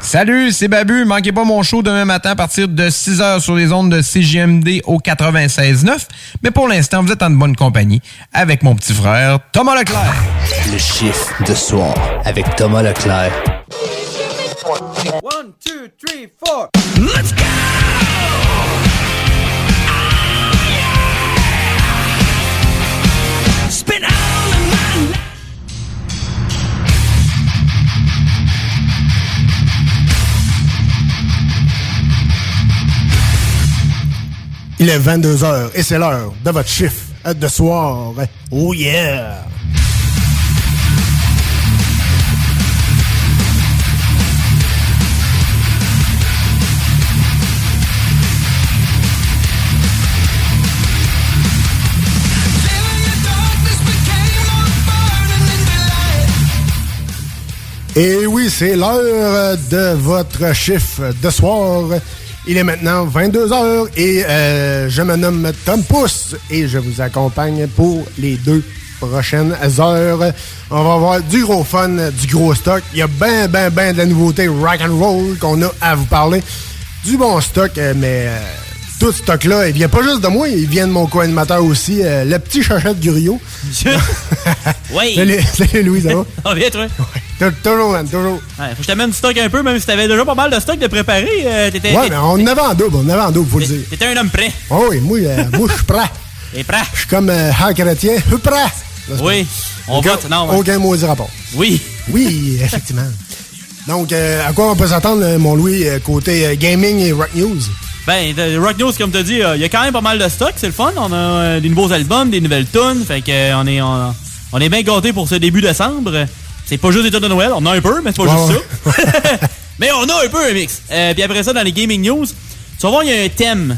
Salut, c'est Babu. Manquez pas mon show demain matin à partir de 6h sur les ondes de CGMD au 96.9. Mais pour l'instant, vous êtes en bonne compagnie avec mon petit frère Thomas Leclerc. Le chiffre de soir avec Thomas Leclerc. One, two, three, four. Let's go! Il est 22h et c'est l'heure de votre chiffre de soir. Oh yeah! Et oui, c'est l'heure de votre chiffre de soir. Il est maintenant 22h et euh, je me nomme Tom Pousse et je vous accompagne pour les deux prochaines heures. On va avoir du gros fun, du gros stock. Il y a ben, ben, ben de la nouveauté rock and roll qu'on a à vous parler. Du bon stock, euh, mais euh, tout ce stock-là, il vient pas juste de moi, il vient de mon co-animateur aussi, euh, le petit chachette Gurio. Oui. Salut, salut Louis, ça va? Ah, bien, toi? Tou- Toujours, man, toujours. Ouais, faut que je t'amène du stock un peu, même si t'avais déjà pas mal de stock de préparer. euh, t'étais, Ouais, mais on avait en double, on avait en double, faut le dire. t'étais un homme prêt. Oh oui, moi, euh, moi je suis prêt. Et prêt? Je suis comme euh, Han Chrétien, je suis prêt. Là, Oui. On aucun, vote. Non, ouais. aucun maudit rapport. Oui. Oui, effectivement. Donc, euh, à quoi on peut s'attendre, euh, mon Louis, côté gaming et rock news? Ben, Rock News, comme t'as dit, euh, il y a quand même pas mal de stock, c'est le fun. On a euh, des nouveaux albums, des nouvelles tunes. Fait que euh, on est, on, on est bien gâtés pour ce début décembre. C'est pas juste des tunes de Noël, on a un peu, mais c'est pas juste ça. mais on a un peu un mix. Euh, Puis après ça, dans les gaming news, tu vas voir, il y a un thème.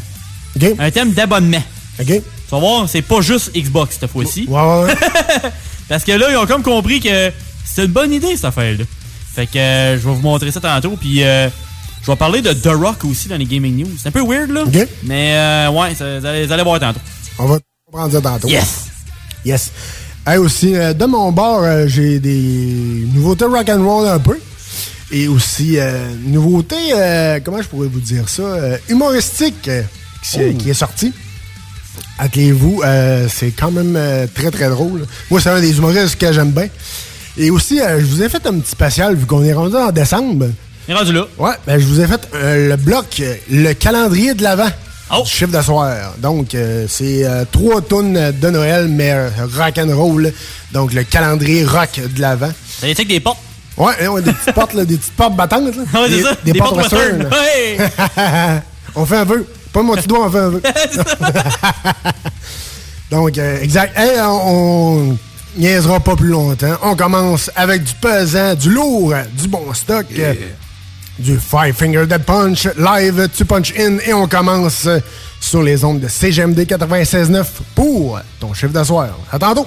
Un thème d'abonnement. OK. Tu vas voir, c'est pas juste Xbox cette fois-ci. Ouais, ouais, ouais. Parce que là, ils ont comme compris que c'est une bonne idée, cette affaire-là. Fait que euh, je vais vous montrer ça tantôt. Puis euh, je vais parler de The Rock aussi dans les gaming news. C'est un peu weird, là. Mais euh, ouais, ça- vous allez, vous allez voir tantôt. On va prendre ça tantôt. Yes! Yes. Hey, aussi, euh, de mon bord, euh, j'ai des nouveautés rock'n'roll un peu. Et aussi, euh, nouveauté, euh, comment je pourrais vous dire ça, humoristique qui, Oh. qui est sorti. Attelez-vous, euh, c'est quand même très très drôle. Moi, c'est un des humoristes que j'aime bien. Et aussi, je vous ai fait un petit spécial vu qu'on est rendu en décembre. On est rendu là. Ouais, ben, je vous ai fait euh, le bloc, euh, le calendrier de l'Avent. Oh. Du chiffre de soir. Donc, euh, c'est euh, trois tonnes de Noël, mais rock and roll. Donc, le calendrier rock de l'Avent. Ça y est, que des portes? Ouais, ouais, des petites portes, là, des petites portes battantes. Là. Ouais, c'est des, ça. des portes western. western. Ouais! on fait un peu. Pas mon petit doigt, on fait un peu. Donc, euh, exact. Hey, on, on niaisera pas plus longtemps. On commence avec du pesant, du lourd, du bon stock. Du Five Finger Dead Punch, live tu punch in et on commence sur les ondes de CGMD 96.9 pour ton chiffre de soir. À tantôt!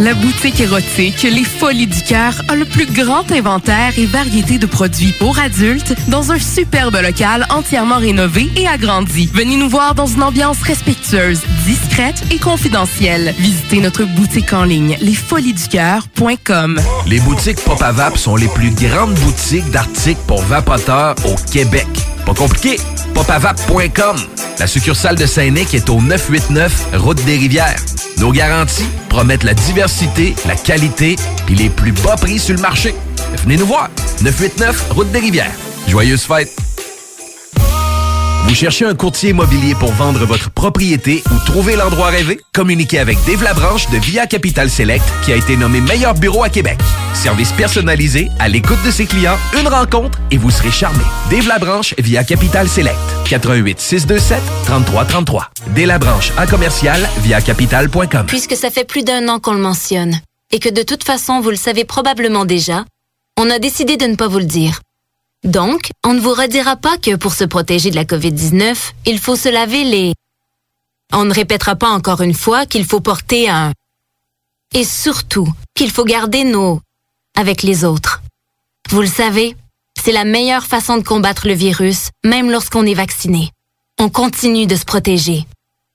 La boutique érotique Les Folies du Cœur a le plus grand inventaire et variété de produits pour adultes dans un superbe local entièrement rénové et agrandi. Venez nous voir dans une ambiance respectueuse, discrète et confidentielle. Visitez notre boutique en ligne lesfoliesducoeur.com. Les boutiques Pop sont les plus grandes boutiques d'articles pour vapoteurs au Québec. Pas compliqué, popavap.com. La succursale de Saint-Nic est au 989 Route des Rivières. Nos garanties promettent la diversité, la qualité et les plus bas prix sur le marché. Venez nous voir. 989 Route des Rivières. Joyeuses fêtes! Vous cherchez un courtier immobilier pour vendre votre propriété ou trouver l'endroit rêvé? Communiquez avec Dave Labranche de Via Capital Select qui a été nommé meilleur bureau à Québec. Service personnalisé, à l'écoute de ses clients, une rencontre et vous serez charmé. Dave Labranche via Capital Select. 88 627 3333. Dave Labranche à commercial via capital.com. Puisque ça fait plus d'un an qu'on le mentionne et que de toute façon vous le savez probablement déjà, on a décidé de ne pas vous le dire. Donc, on ne vous redira pas que pour se protéger de la COVID-19, il faut se laver les... On ne répétera pas encore une fois qu'il faut porter un... Et surtout, qu'il faut garder nos... avec les autres. Vous le savez, c'est la meilleure façon de combattre le virus, même lorsqu'on est vacciné. On continue de se protéger.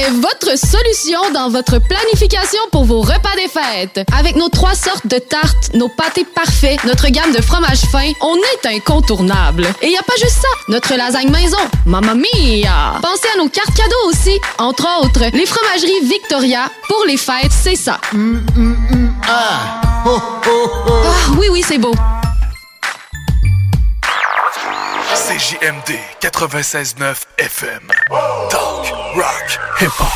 est votre solution dans votre planification pour vos repas des fêtes. Avec nos trois sortes de tartes, nos pâtés parfaits, notre gamme de fromages fins, on est incontournable. Et il y a pas juste ça, notre lasagne maison, mamma mia! Pensez à nos cartes cadeaux aussi, entre autres, les fromageries Victoria, pour les fêtes, c'est ça. Ah! Ah, oui, oui, c'est beau. CJMD 96.9 FM. Talk, rock, hip-hop.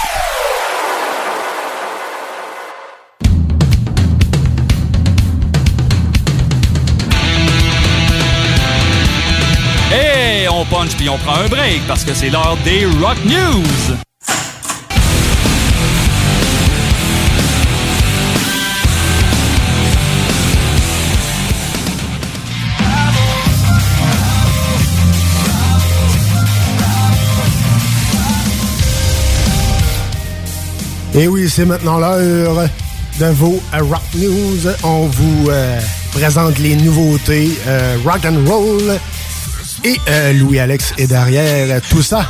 Et on punch puis on prend un break parce que c'est l'heure des Rock News. Et oui, c'est maintenant l'heure de vos Rock News. On vous euh, présente les nouveautés euh, rock and roll. Et euh, Louis-Alex est derrière tout ça.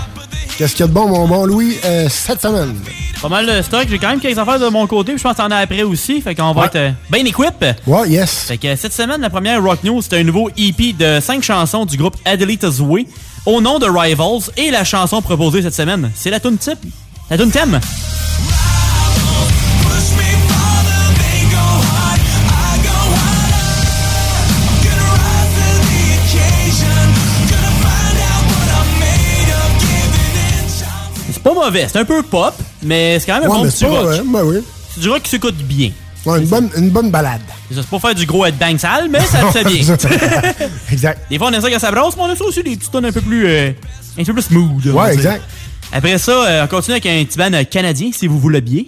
Qu'est-ce qu'il y a de bon, mon bon Louis, euh, cette semaine? Pas mal de stock. J'ai quand même quelques affaires de mon côté. puis Je pense que t'en as après aussi. Fait qu'on va Ouais. être bien équipé. Ouais, yes. Fait que cette semaine, la première Rock News, c'est un nouveau EP de 5 chansons du groupe Adelita's Way au nom de Rivals. Et la chanson proposée cette semaine, c'est la tune type. La tune thème. Mauvais, c'est un peu pop, mais c'est quand même un bon petit rock. ouais, ben oui. C'est du rock qui s'écoute bien. Ouais, une, bonne, une bonne balade. C'est pas faire du gros headbang sale, mais ça fait bien. exact. Des fois, on aime ça quand ça brasse, mais on aime ça aussi des petits tonnes un peu plus, euh, un peu plus smooth. Ouais, exact. Après ça, euh, on continue avec un petit band euh, canadien, si vous voulez bien.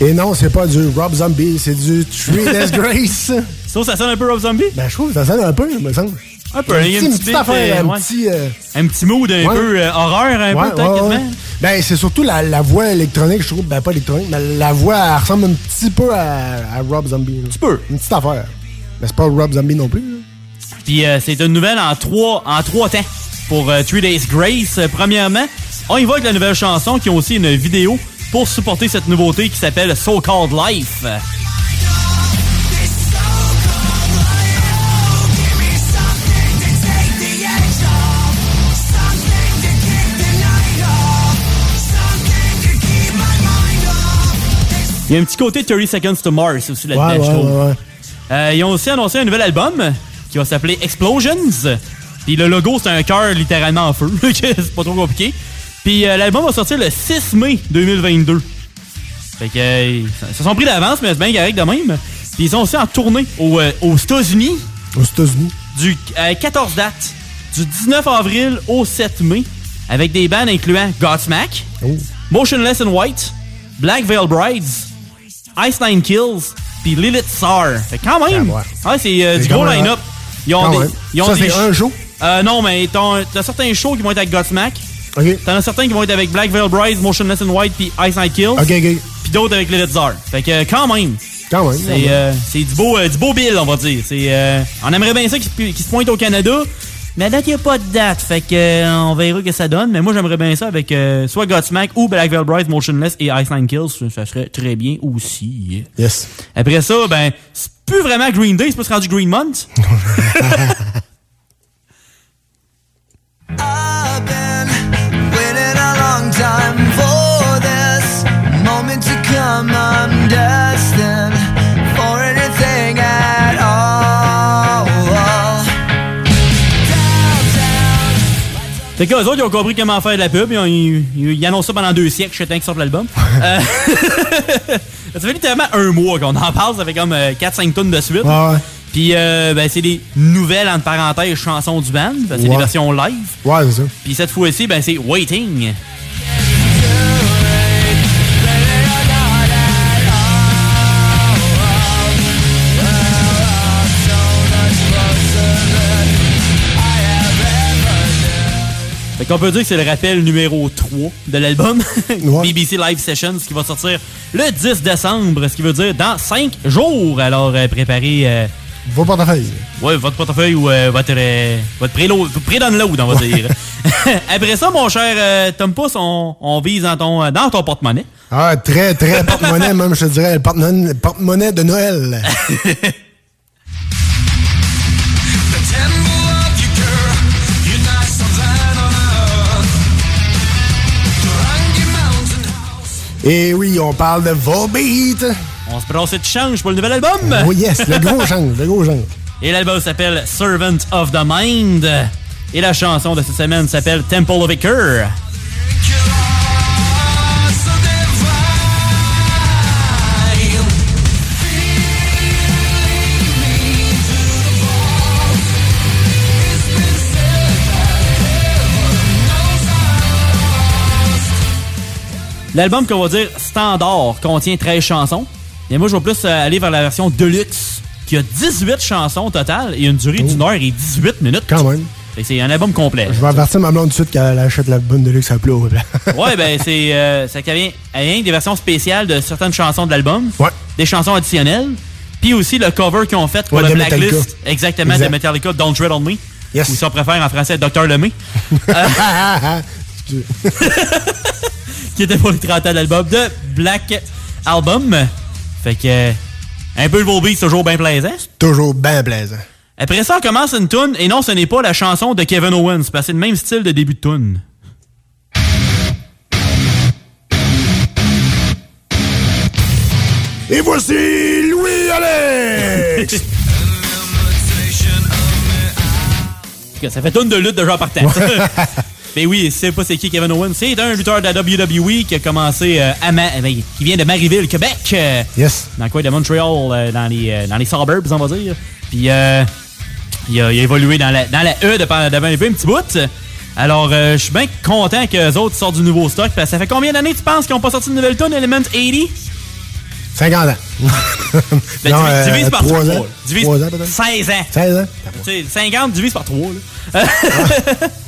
Et non, c'est pas du Rob Zombie, c'est du Three Days Grace. Ça, ça sonne un peu Rob Zombie? Ben, je trouve que ça sonne un peu, me semble. Un peu, il y a une petite, affaire, un petit... euh, Un petit mood un peu euh, horreur, un peu, ouais. Ben, c'est surtout la, la voix électronique, je trouve. Ben, pas électronique, mais la voix, elle ressemble un petit peu à, à Rob Zombie. Un petit peu. Une petite affaire. Mais c'est pas Rob Zombie non plus. Puis euh, c'est une nouvelle en trois, en trois temps pour euh, Three Days Grace. Euh, premièrement, on y va avec la nouvelle chanson qui a aussi une vidéo pour supporter cette nouveauté qui s'appelle So Called Life. Il y a un petit côté 30 Seconds to Mars aussi là-dedans, Ouais, je trouve. ouais, ouais. Euh, ils ont aussi annoncé un nouvel album qui va s'appeler Explosions. Puis le logo, c'est un cœur littéralement en feu. c'est pas trop compliqué. Puis euh, l'album va sortir le 6 mai 2022. Fait que, euh, ils se sont pris d'avance, mais c'est bien correct de même. Puis ils sont aussi en tournée aux, euh, aux États-Unis. Aux États-Unis. Du euh, 14 dates. Du 19 avril au 7 mai. Avec des bands incluant Godsmack, Oh. Motionless in White, Black Veil Brides, Ice Nine Kills, puis Lilith Tsar. Fait quand même, Ah, ouais, c'est euh, C'est du gros line-up. Ils ont Quand des, ils ont Ça, c'est un show? Euh, non, mais t'as t'as certains shows qui vont être avec Godsmack. OK. T'en as certains qui vont être avec Black Veil Brides, Motionless in White, puis Ice Nine Kills. OK, OK. Puis d'autres avec Lilith Tsar. Fait que quand même. Quand même. C'est euh, c'est du beau euh, du beau bill, on va dire. C'est euh, on aimerait bien ça qu'il se- qu'il se pointe au Canada. Mais à date, il n'y a pas de date. Fait que euh, on verra que ça donne. Mais moi, j'aimerais bien ça avec euh, soit Godsmack ou Black Veil Brides, Motionless et Ice Nine Kills. Ça- serait très bien aussi. Yes. Après ça, ben, c'est plus vraiment Green Day, c'est pas rendu Green Month. I'm destined for anything at all. Fait que eux autres, ils ont compris comment faire de la pub. Ils, ont- ils- ils annoncent ça pendant deux siècles, je sais qu'ils sortent l'album. Euh, ça fait littéralement un mois qu'on en parle. Ça fait comme 4-5 tonnes de suite. Ouais. Puis, euh, ben, c'est des nouvelles, entre parenthèses, chansons du band. C'est Ouais. des versions live. Ouais, c'est ça. Puis cette fois-ci, ben, c'est Waiting. Fait qu'on peut dire que c'est le rappel numéro 3 de l'album. BBC Live Sessions qui va sortir le 10 décembre, ce qui veut dire dans 5 jours. Alors euh, préparez euh, Vos portefeuilles. ouais, votre portefeuille ou euh, votre, euh, votre pré-download, on va dire. Après ça, mon cher euh, Tom Pouce, on, on vise dans ton, dans ton porte-monnaie. Ah, très, très porte-monnaie, même, je te dirais. Le porte-monnaie de Noël. Et oui, on parle de Volbeat. On se brasse de change pour le nouvel album. Oui, yes, le gros change, le gros change. Et l'album s'appelle Servant of the Mind. Et la chanson de cette semaine s'appelle Temple of Iker. L'album qu'on va dire standard contient 13 chansons. Et moi, je vais plus euh, aller vers la version deluxe, qui a 18 chansons au total et une durée d'une heure et 18 minutes. Quand même. C'est un album complet. Je vais avertir ma blonde tout de suite qu'elle achète la bonne de luxe à plat. ouais, ben c'est euh, ça vient avec des versions spéciales de certaines chansons de l'album, Ouais. des chansons additionnelles, puis aussi le cover qu'ils ont fait pour Ouais, le Blacklist, exactement Exact. de Metallica, Don't Tread on Me, Yes. ou si on préfère en français Dr Lemay, Euh, qui était pour les 30 ans de l'album de Black Album. Fait que euh, un peu le Volbeat, c'est toujours bien plaisant. Toujours bien plaisant. Après ça, on commence une tune et non, ce n'est pas la chanson de Kevin Owens, parce que c'est le même style de début de tune. Et voici Louis Alex! Ça fait tonne de lutte de genre partant. Mais oui, c'est pas c'est qui Kevin Owens. C'est un lutteur de la WWE qui a commencé euh, à Ma- ben, qui vient de Marieville, Québec. euh, Yes. Dans le coin de Montréal, euh, dans, les, euh, dans les suburbs, on va dire. Puis euh, il, a, il a évolué dans la, dans la E depuis depuis un petit bout. Alors, je suis bien content que les autres sortent du nouveau stock. parce que ça fait combien d'années tu penses qu'ils n'ont pas sorti de nouvelle tune Element 80? 50 ans. Ben, Non, divi- euh, divise par trois 3. ans. Divise Trois ans, peut-être. 16 ans. 16 ans? Tu sais, 50 divise par 3. Là.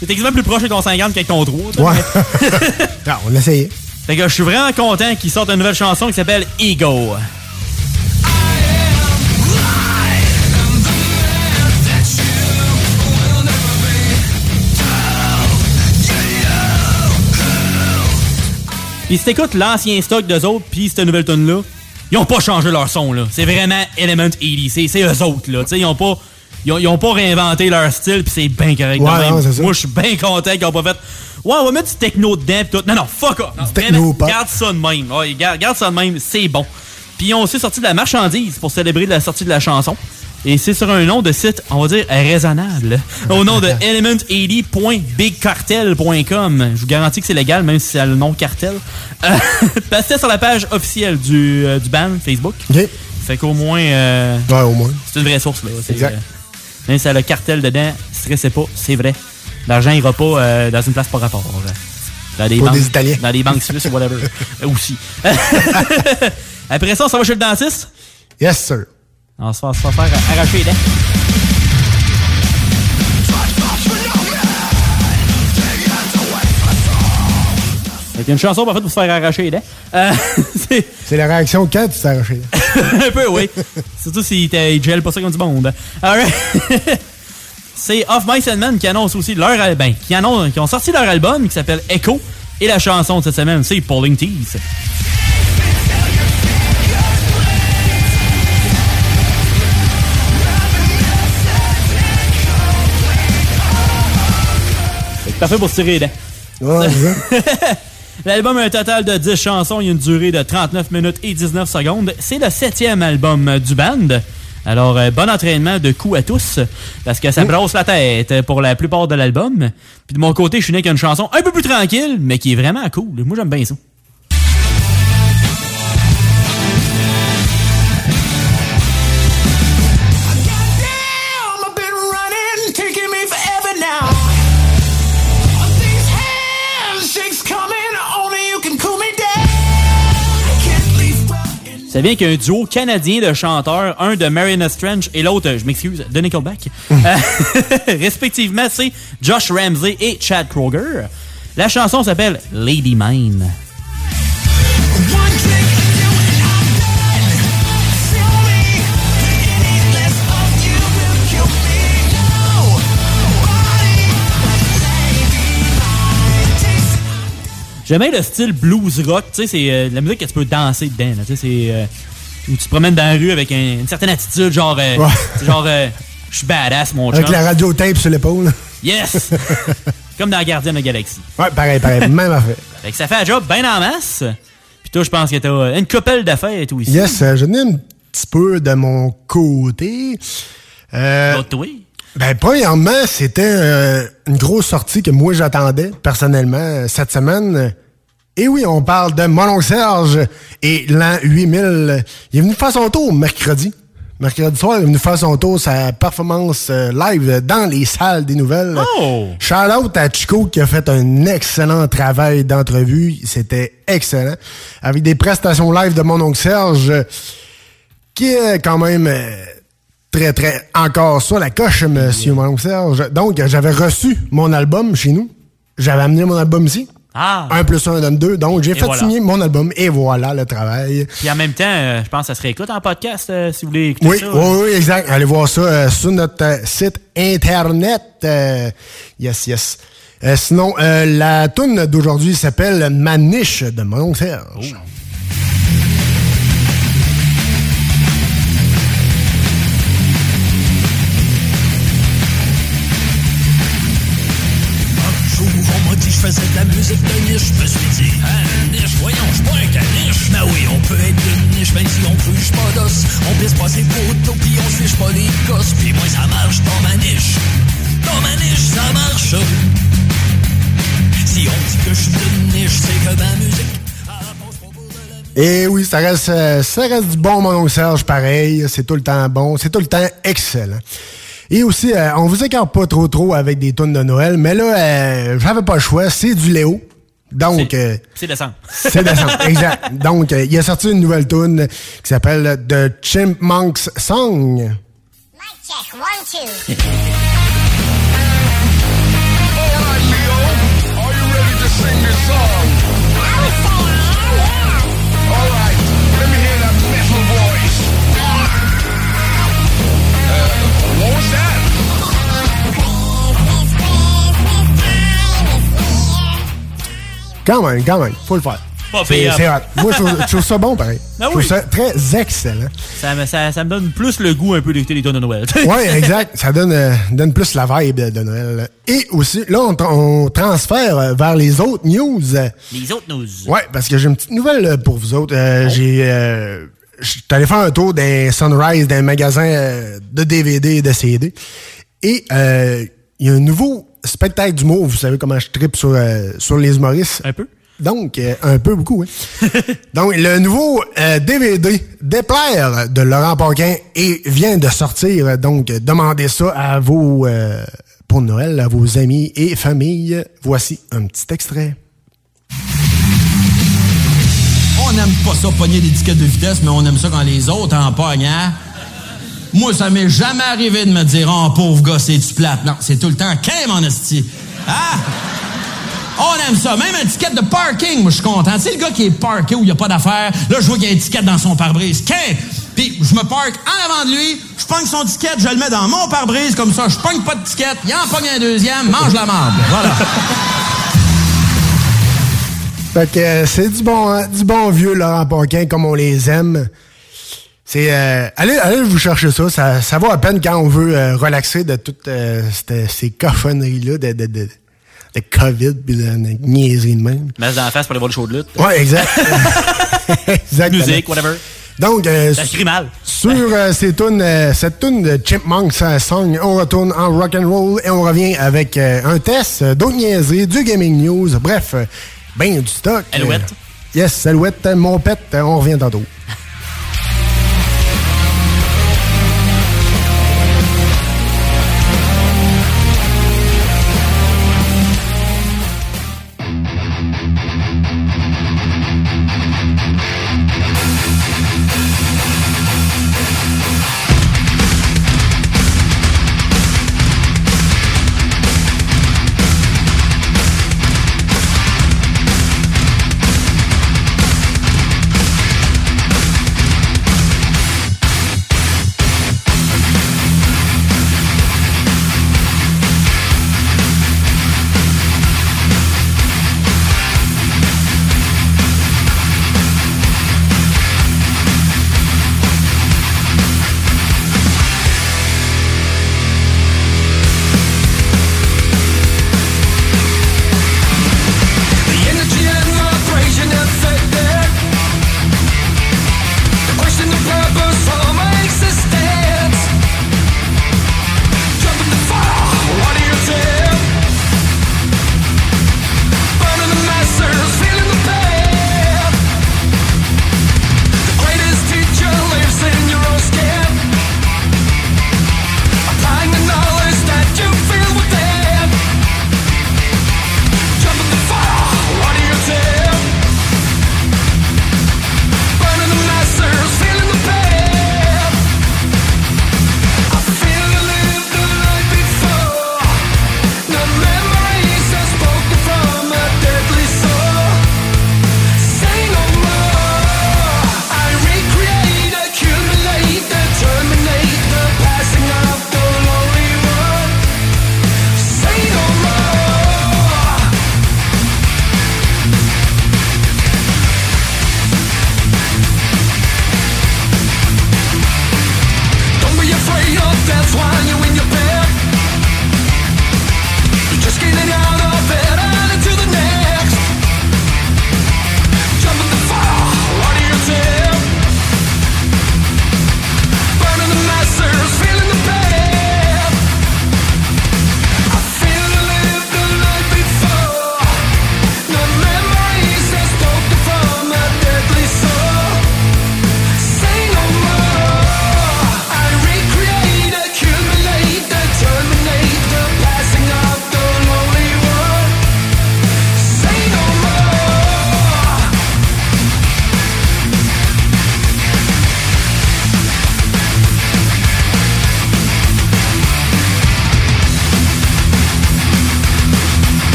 C'est quasiment plus proche de ton 50 qu'avec ton 3. toi. Ouais. non, on a essayé. Fait que je suis vraiment content qu'ils sortent une nouvelle chanson qui s'appelle Ego. Puis si t'écoutes l'ancien stock d'eux autres, puis cette nouvelle tune là ils ont pas changé leur son, là. C'est vraiment Element 80. C'est, c'est eux autres, là. Tu sais, ils ont pas... Ils ont, ils ont pas réinventé leur style, puis c'est bien correct. Ouais, même. non. Moi, je suis bien content qu'ils ont pas fait... Ouais, on va mettre du techno dedans, pis tout. Non, non, fuck off. Non, techno pop. Garde ça de même. Ouais, garde, garde ça de même, c'est bon. Puis ils ont aussi sorti de la marchandise pour célébrer la sortie de la chanson. Et c'est sur un nom de site, on va dire, raisonnable. Au nom de element80.bigcartel.com. Je vous garantis que c'est légal, même si c'est le nom cartel. Euh, parce que c'était sur la page officielle du, euh, du band Facebook. OK. Fait qu'au moins... euh, Ouais, au moins. c'est une vraie source, là. C'est, Exact. Même si ça a le cartel dedans, stressez pas, c'est vrai. L'argent ira pas euh, dans une place par rapport. Dans des Pour banques, des Italiens. Dans des banques suisses ou whatever. Euh, aussi. Après ça, on s'en va chez le dentiste? Yes, sir. On se va se faire arracher les dents. Avec une chanson parfaite pour se faire arracher les dents. Euh, c'est la réaction quand tu t'es arraché. un peu, oui. Surtout s'ils te gèlent pas ça comme du monde. Alright. C'est Off Mice and Men qui annonce aussi leur al- ben, qui, annonce, qui ont sorti leur album qui s'appelle Echo. Et la chanson de cette semaine, c'est Pulling Teeth. Parfait pour se tirer les dents. Ouais. L'album a un total de 10 chansons, a une durée de 39 minutes et 19 secondes. C'est le septième album du band. Alors, euh, bon entraînement de coups à tous, parce que ça brosse la tête pour la plupart de l'album. Puis de mon côté, je suis né avec une chanson un peu plus tranquille, mais qui est vraiment cool. Moi, j'aime bien ça. Ça vient qu'un duo canadien de chanteurs, un de Mariana Strange et l'autre, je m'excuse, de Nickelback. Euh, respectivement, c'est Josh Ramsey et Chad Kroger. La chanson s'appelle Lady Mine. J'aime bien le style blues rock, tu sais, c'est euh, la musique que tu peux danser dedans, tu sais, c'est euh, où tu te promènes dans la rue avec un- une certaine attitude, genre, euh, Ouais. genre, euh, je suis badass, mon Avec chum. la radio tape sur l'épaule. Yes! Comme dans Gardien de la Galaxie. Ouais, pareil, pareil. Même affaire. Fait que ça fait un job bien en masse. Puis toi, je pense que t'as une couple d'affaires et tout ici. Yes, euh, je n'ai un petit peu de mon côté. Euh, toi? Ben, premièrement, c'était euh, une grosse sortie que moi j'attendais personnellement euh, cette semaine. Et oui, on parle de Mon oncle Serge et l'an 8000. Il est venu faire son tour mercredi. Mercredi soir, il est venu faire son tour, sa performance euh, live dans les salles des nouvelles. Oh! Shout out à Chico qui a fait un excellent travail d'entrevue. C'était excellent. Avec des prestations live de mon oncle Serge, qui est quand même euh, très, très encore sur la coche, monsieur mon Serge. Donc, j'avais reçu mon album chez nous. J'avais amené mon album ici. Ah! 1 plus 1 donne 2. Donc, j'ai fait voilà. signer mon album et voilà le travail. Puis en même temps, euh, je pense que ça se réécoute en podcast euh, si vous voulez écouter Oui, ça. oui, oui, exact. Allez voir ça euh, sur notre site internet. Yes, yes. Sinon, la tune d'aujourd'hui s'appelle Ma niche de mon Serge. Un cruche pas d'os. On pisse pas ses poteaux, puis on suit pas les gosses. Puis moi, ça marche dans ma niche. Dans ma niche, ça marche. Si on dit que je suis de niche, c'est que ma musique. Et oui, ça reste, euh, ça reste du bon, mon oncle Serge, pareil. C'est tout le temps bon. C'est tout le temps excellent. Et aussi, euh, on vous écarte pas trop trop avec des tunes de Noël, mais là, euh, j'avais pas le choix. C'est du Léo. Donc, euh, C'est décent. c'est décent, exact. Donc, euh, il a sorti une nouvelle tune qui s'appelle The Chipmunks Song. Check, one, two. Quand même, quand même, faut le faire. C'est. Moi, je trouve, je trouve ça bon, pareil. Ah je trouve oui. ça très excellent. Ça, me- ça, ça me donne plus le goût un peu d'écouter les tonnes de Noël. Oui, exact. Ça donne, euh, donne plus la vibe de, Noël. Et aussi, là, on, on transfère vers les autres news. Les autres news. Ouais, parce que j'ai une petite nouvelle euh, pour vous autres. Euh, J'ai, euh, je suis allé faire un tour d'un Sunrise, d'un magasin euh, de DVD et de CD. Et euh, il y a un nouveau spectacle d'humour. Vous savez comment je tripe sur, euh, sur les humoristes. Un peu. Donc, euh, un peu beaucoup, oui. Donc, le nouveau euh, DVD Déplaire de Laurent Paquin et vient de sortir. Donc, demandez ça à vos, euh, pour Noël, à vos amis et familles. Voici un petit extrait. On n'aime pas ça pogner des tickets de vitesse, mais on aime ça quand les autres en pognent, hein? Moi, ça m'est jamais arrivé de me dire, oh, pauvre gars, c'est-tu plate? Non, c'est tout le temps, qu'aime en esti. Ah! On aime ça. Même un ticket de parking, moi, je suis content. Tu sais, le gars qui est parké où il n'y a pas d'affaires, là, je vois qu'il y a un ticket dans son pare-brise. Qu'un! Puis, je me parque en avant de lui, je pogne son ticket, je le mets dans mon pare-brise, comme ça, je pogne pas de ticket, il en pogne un deuxième, mange la marde. Voilà. Fait que euh, c'est du bon, hein, du bon vieux Laurent Paquin comme on les aime. C'est euh, allez, allez vous chercher ça, ça. Ça vaut à peine quand on veut euh, relaxer de toutes euh, cette- ces cochonneries-là de, de, de, de COVID pis de, de niaiseries de même. Masse dans la face pour aller voir le show de lutte. Ouais, exact. Exactement. Musique, whatever. Donc, euh, mal. sur euh, ces tunes, euh, cette tune de Chipmunks euh, Song, on retourne en rock and roll et on revient avec euh, un test, d'autres niaiseries, du gaming news, bref, euh, ben du stock. Alouette. Yes, Alouette, mon pet, on revient tantôt.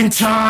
Fucking time.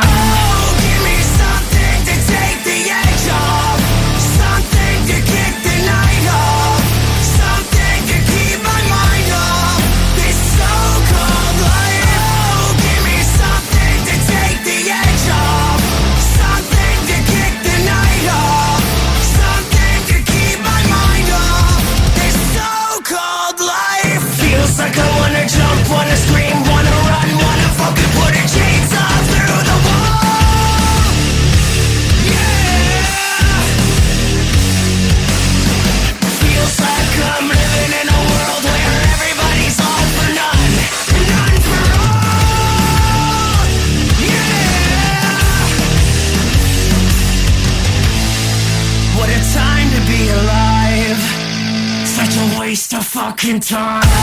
Fucking time.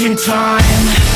in time.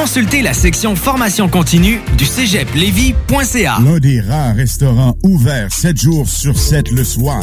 Consultez la section formation continue du cégeplevy.ca. L'un des rares restaurants ouverts 7 jours sur 7 le soir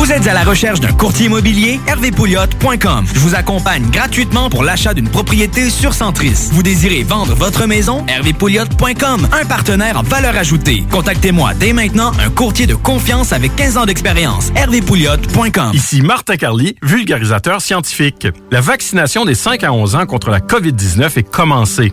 Vous êtes à la recherche d'un courtier immobilier? hervépouliot.com. Je vous accompagne gratuitement pour l'achat d'une propriété sur Centris. Vous désirez vendre votre maison? hervépouliot.com. Un partenaire en valeur ajoutée. Contactez-moi dès maintenant un courtier de confiance avec 15 ans d'expérience. hervépouliot.com. Ici Martin Carly, vulgarisateur scientifique. La vaccination des 5 à 11 ans contre la COVID-19 est commencée.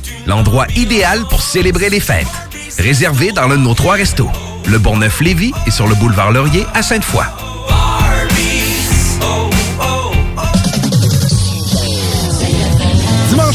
L'endroit idéal pour célébrer les fêtes. Réservé dans l'un de nos trois restos. Le Bonneuf-Lévis et sur le boulevard Laurier à Sainte-Foy.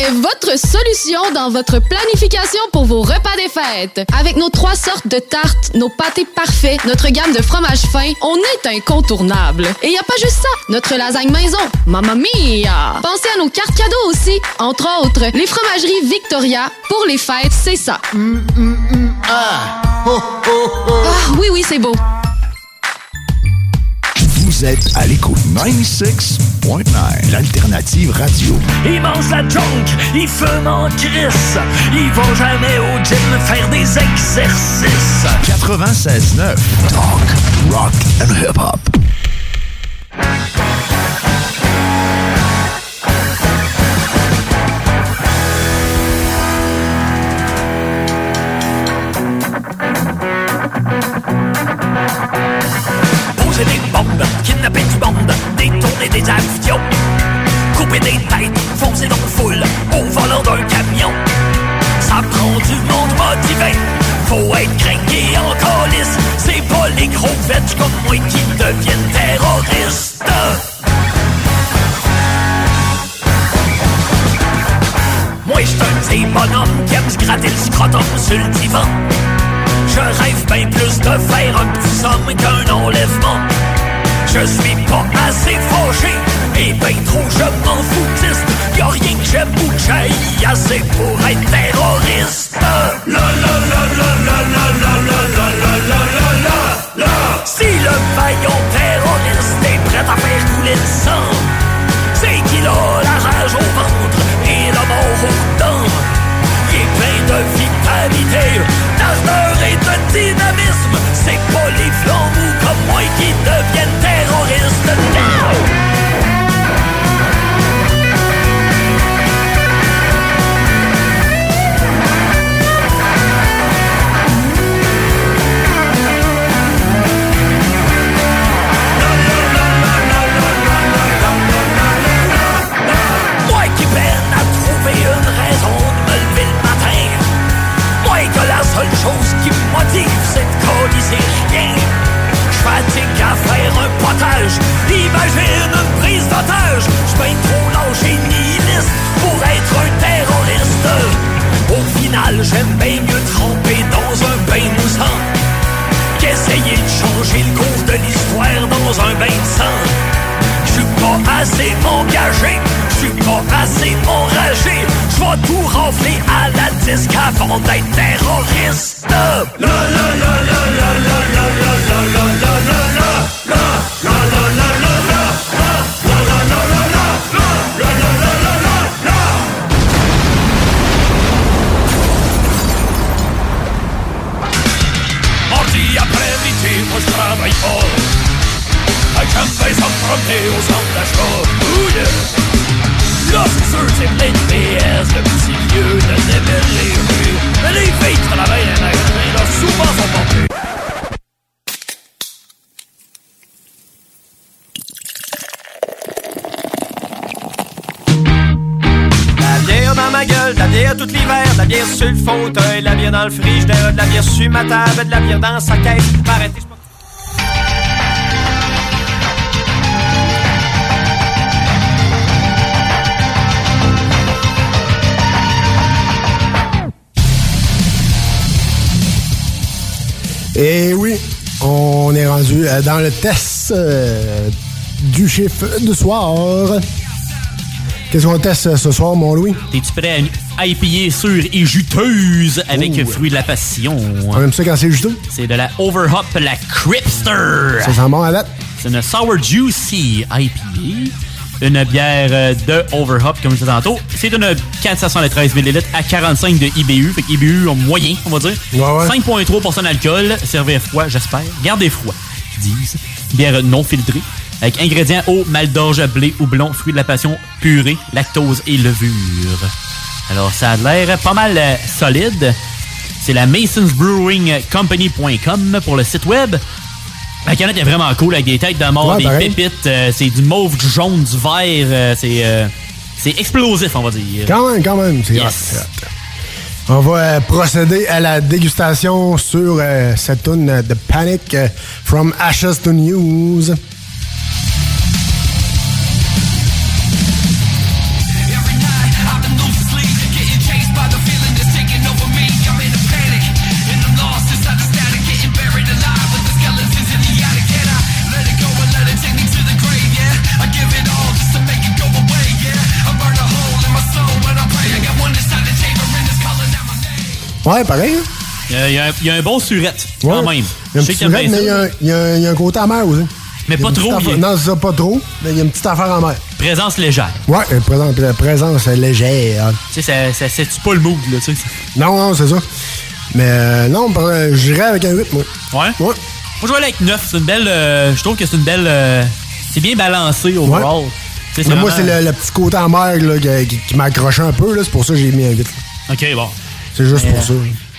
est votre solution dans votre planification pour vos repas des fêtes. Avec nos trois sortes de tartes, nos pâtés parfaits, notre gamme de fromages fins, on est incontournable. Et y a pas juste ça, notre lasagne maison, mamma mia! Pensez à nos cartes cadeaux aussi, entre autres, les fromageries Victoria, pour les fêtes, c'est ça. Ah! Ah oui, oui, c'est beau. Vous êtes à l'écoute 96.9, l'alternative radio. Ils mangent la junk, ils fument en crisse. Ils vont jamais au gym faire des exercices. 96.9, talk, rock and hip-hop. Poser des kidnapper du monde, détourner des avions. Couper des têtes, foncer dans le foule, au volant d'un camion. Ça prend du monde motivé, faut être craqué en calice. C'est pas les gros vêtements comme moi qui deviennent terroristes. Moi j'suis un petit bonhomme qui aime se gratter le scrotum sur le divan. Je rêve bien plus de faire un petit somme qu'un enlèvement. Je suis pas assez fâché et ben trop je m'en foutiste. Y'a rien que j'aime ou que assez pour être terroriste. La la la la la la la la la la la la la la. Si le vaillant terroriste est prêt à faire couler le sang, c'est qu'il a la rage au ventre et la mort aux dents. Il est plein de vitalité, d'ardeur et de dynamisme. Chose qui me motive, c'est de coller rien. J'fatigue à faire un potage. Imagine une prise d'otage. J'suis trop lâche et nihiliste pour être un terroriste. Au final, j'aime bien mieux tremper dans un bain moussant qu'essayer de changer le cours de l'histoire dans un bain de sang pas assez engagé, je suis pas assez enragé, je tout rafler à la disque avant d'être terroriste. La la la la la la la la la la la la la la la la la Moi I can't centre d'achat. Ouh, yeah. Là, c'est sûr, c'est plein de PS, le petit vieux de démêler. Mais les filles travaillent dans les magasins, là, souvent sont. La bière dans ma gueule, de la bière tout l'hiver, de la bière sur le fauteuil, de la bière dans le frigidaire, de la bière sur ma table, de la bière dans sa caisse. Arrêtez, Et oui, on est rendu euh, dans le test euh, du chiffre de soir. Qu'est-ce qu'on teste euh, ce soir, mon Louis? Es-tu prêt à une IPA sûre et juteuse avec Oh. fruit de la passion? On aime ça quand c'est juteux? C'est de la Overhop, la Cripster. Ça sent bon à date? C'est une Sour Juicy IPA. Une bière euh, de Overhop, comme je disais tantôt. C'est une 473 ml à 45 de IBU. Fait que IBU en moyen, on va dire. 5,3 d'alcool. Servez froid, j'espère. Gardez froid, ils disent. Bière non filtrée. Avec ingrédients eau, mal d'orge, blé, houblon, fruits de la passion, purée, lactose et levure. Alors, ça a l'air pas mal euh, solide. C'est la masonsbrewingcompany.com pour le site web. La canette est vraiment cool avec des têtes de mort, Ouais, des pareil. pépites. euh, c'est du mauve, du jaune, du vert. euh, c'est euh, c'est explosif, on va dire. Quand même, quand même, c'est Yes. On va euh, procéder à la dégustation sur euh, cette tune de Panic euh, From Ashes to News. Ouais, pareil. hein? Il y y, a un- il y a un bon surette, Ouais. quand même. Il y a un petit surette, mais il y, a y a un- côté amer aussi. Mais pas trop, affaire- Non, c'est ça, pas trop, mais il y a une petite affaire en mer. Présence légère. Ouais, présence, présence légère. Tu sais, ça, ça pas le mood, là, tu sais. Non, non, c'est ça. Mais euh, non, euh, j'irais avec un 8, moi. Ouais? Ouais. Moi, je vais aller avec 9. C'est une belle. euh, je trouve que c'est une belle. euh, c'est bien balancé overall. Tu sais, Mais moi, c'est le, le petit côté amer là, qui, qui- m'accrochait un peu. là, C'est pour ça que j'ai mis un 8. Ok, bon. C'est juste pour ça.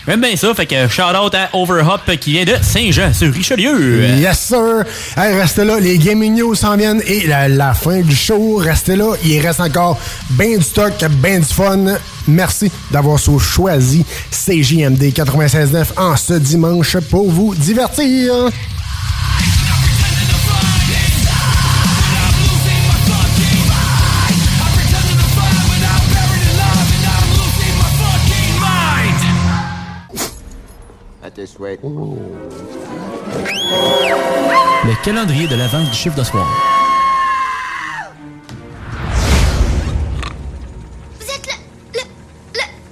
J'aime bien ça. Fait que shout out à Overhop qui vient de Saint-Jean sur Richelieu. Yes, sir. Hey, restez là. Les Gaming News s'en viennent et la, la fin du show, restez là. Il reste encore bien du stock, bien du fun. Merci d'avoir choisi CJMD 96.9 en ce dimanche pour vous divertir. Tes souhaits. Le calendrier de la vente du chiffre de soir.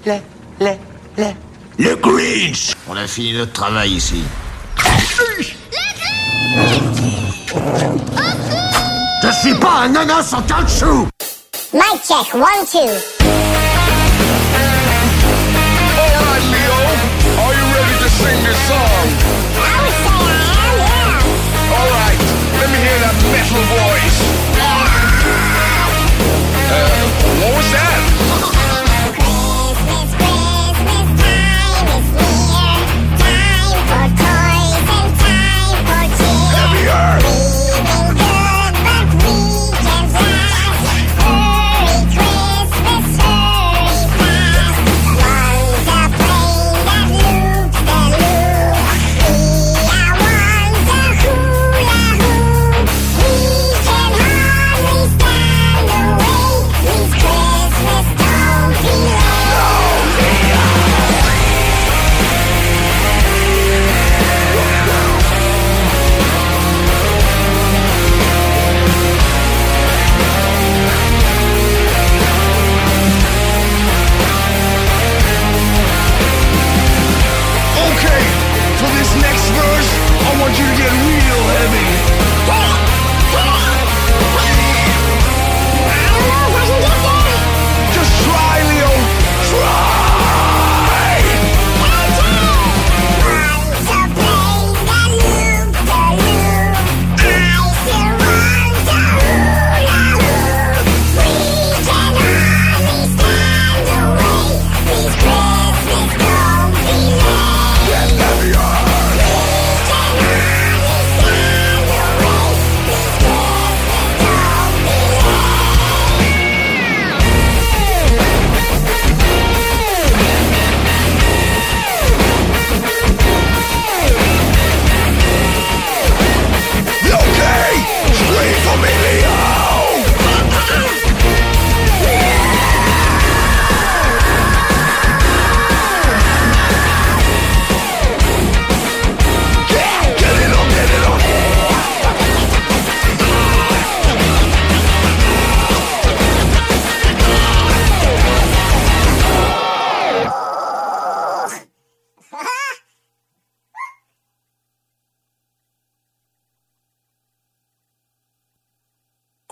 Le, le, le. Le Grinch! On a fini notre travail ici. Je suis pas un nanas en caoutchouc! Mic check, one, two. Song? I would say I am, yeah. Alright, let me hear that metal voice.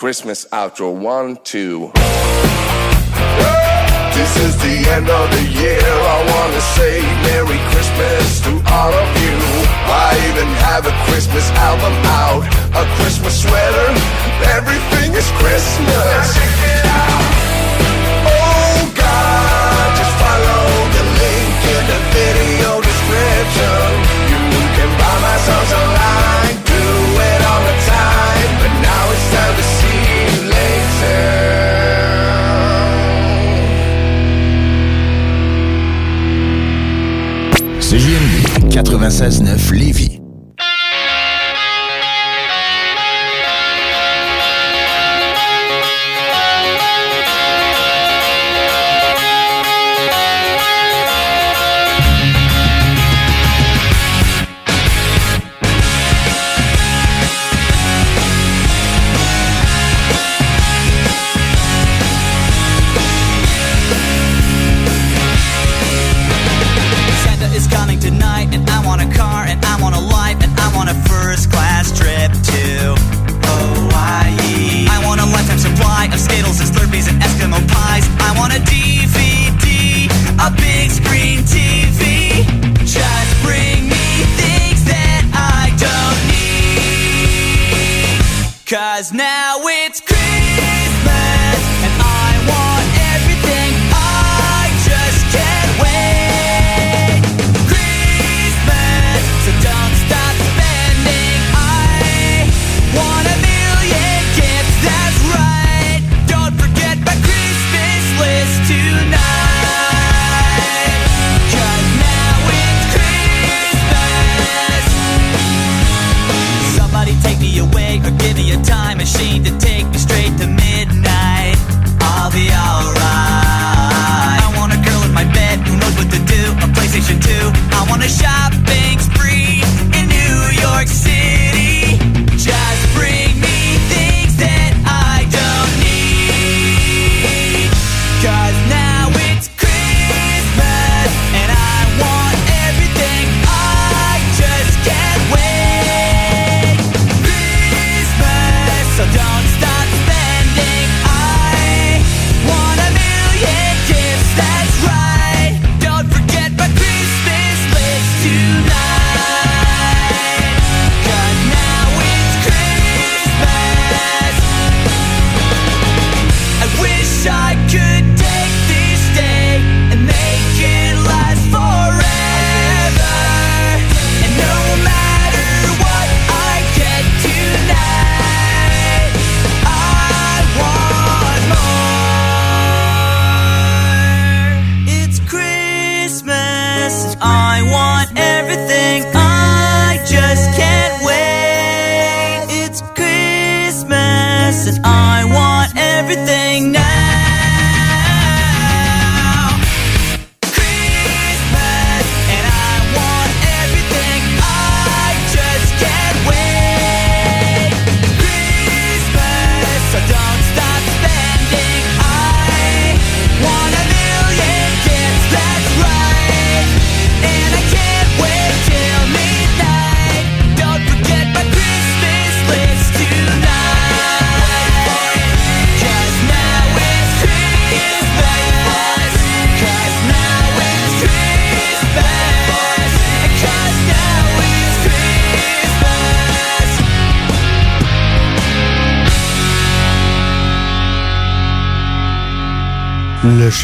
Christmas outro. One, two. This is the end of the year. I wanna say Merry Christmas to all of you. I even have a Christmas album out, a Christmas sweater. Everything is Christmas. Oh God, just follow the link in the CJMD 96.9 Lévis.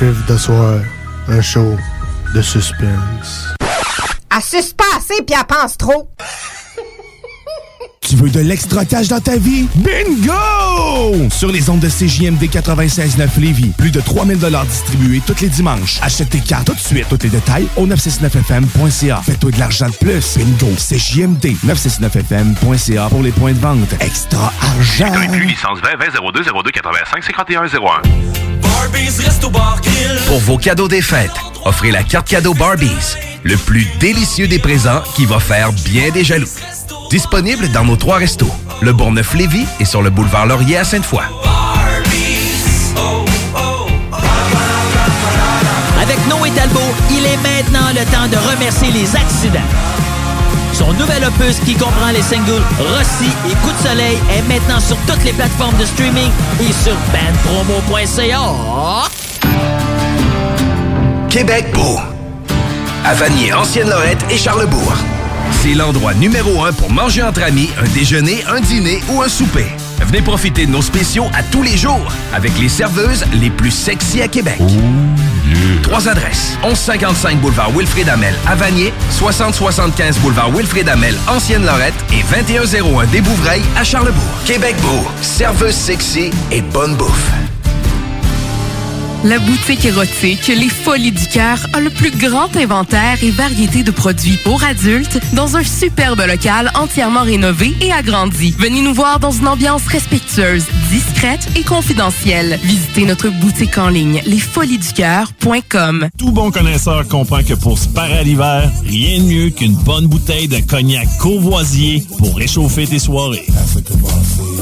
Chiffre de soir, un show de suspense. Pas assez puis elle pense trop. Tu veux de l'extra cash dans ta vie? Bingo! Sur les ondes de CJMD 96.9 Lévis, plus de 3000 distribués tous les dimanches. Achète tes cartes tout de suite. Tous les détails au 969FM.ca. Fais-toi de l'argent de plus. Bingo! CJMD 969FM.ca pour les points de vente. Extra argent! licence 20 20 02 02 85 51 01. Pour vos cadeaux des fêtes, offrez la carte cadeau Barbies, le plus délicieux des présents qui va faire bien des jaloux. Disponible dans nos trois restos, le Bourgneuf-Lévis et sur le boulevard Laurier à Sainte-Foy. Avec Noé Talbot, il est maintenant le temps de remercier les accidents. Son nouvel opus qui comprend les singles Rossi et Coup de soleil est maintenant sur toutes les plateformes de streaming et sur bandpromo.ca. Québec beau. À Vanier, Ancienne-Lorette et Charlebourg. C'est l'endroit numéro un pour manger entre amis, un déjeuner, un dîner ou un souper. Venez profiter de nos spéciaux à tous les jours avec les serveuses les plus sexy à Québec. Trois adresses. 1155 boulevard Wilfrid Amel à Vanier, 6075 boulevard Wilfrid Amel, Ancienne-Lorette et 2101 des Bouvrailles à Charlebourg. Québec beau, serveuse sexy et bonne bouffe. La boutique érotique Les Folies du Cœur a le plus grand inventaire et variété de produits pour adultes dans un superbe local entièrement rénové et agrandi. Venez nous voir dans une ambiance respectueuse, discrète et confidentielle. Visitez notre boutique en ligne lesfoliesducoeur.com. Tout bon connaisseur comprend que pour se parer à l'hiver, rien de mieux qu'une bonne bouteille de cognac courvoisier pour réchauffer tes soirées.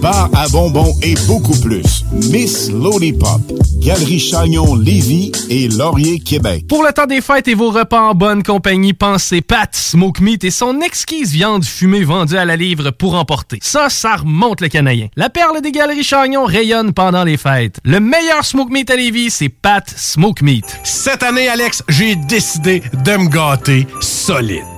bar à bonbons et beaucoup plus. Miss Lollipop, Galerie Chagnon Lévis et Laurier Québec. Pour le temps des fêtes et vos repas en bonne compagnie, pensez Pat Smoke Meat et son exquise viande fumée vendue à la livre pour emporter. Ça, ça remonte le canadien. La perle des Galeries Chagnon rayonne pendant les fêtes. Le meilleur Smoke Meat à Lévis, c'est Pat Smoke Meat. Cette année, Alex, j'ai décidé de me gâter solide.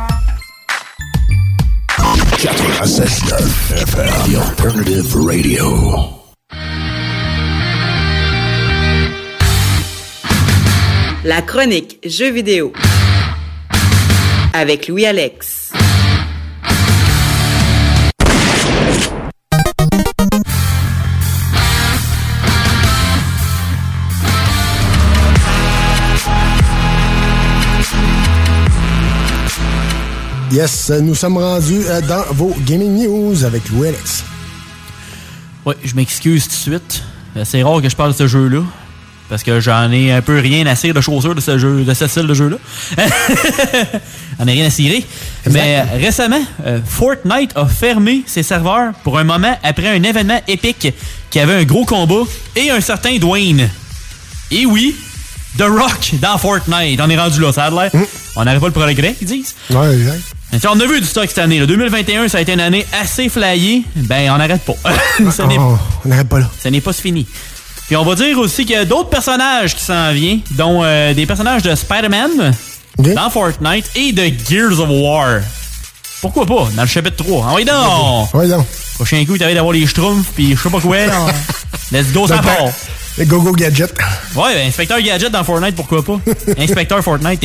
96.9 FM, The Alternative Radio. La chronique Jeux vidéo avec Louis Alex. Yes, nous sommes rendus euh, dans vos gaming news avec Louis Alex. Ouais, je m'excuse tout de suite. Euh, C'est rare que je parle de ce jeu-là. Parce que j'en ai un peu rien à cirer de chaussures de ce jeu, de ce style de jeu-là. J'en ai rien à cirer. Mais euh, récemment, Fortnite a fermé ses serveurs pour un moment après un événement épique qui avait un gros combat et un certain Dwayne. Et oui, The Rock dans Fortnite. On est rendu là, ça a l'air. On n'arrive pas le progrès, ils disent. Ouais, exact. On a vu du stock cette année. Le 2021, ça a été une année assez flyée. Ben, on n'arrête pas. Ça Oh, on n'arrête pas là. ça n'est pas fini. Puis on va dire aussi qu'il y a d'autres personnages qui s'en viennent, dont euh, des personnages de Spider-Man dans Fortnite et de Gears of War. Pourquoi pas, dans le chapitre 3. Ah oui, non! Ouais, non. Prochain coup, t'avais d'avoir les schtroumpfs, puis je sais pas quoi, là. Let's go, ça le part. Les Go-Go Gadget. Ouais, ben, inspecteur gadget dans Fortnite, pourquoi pas? inspecteur Fortnite.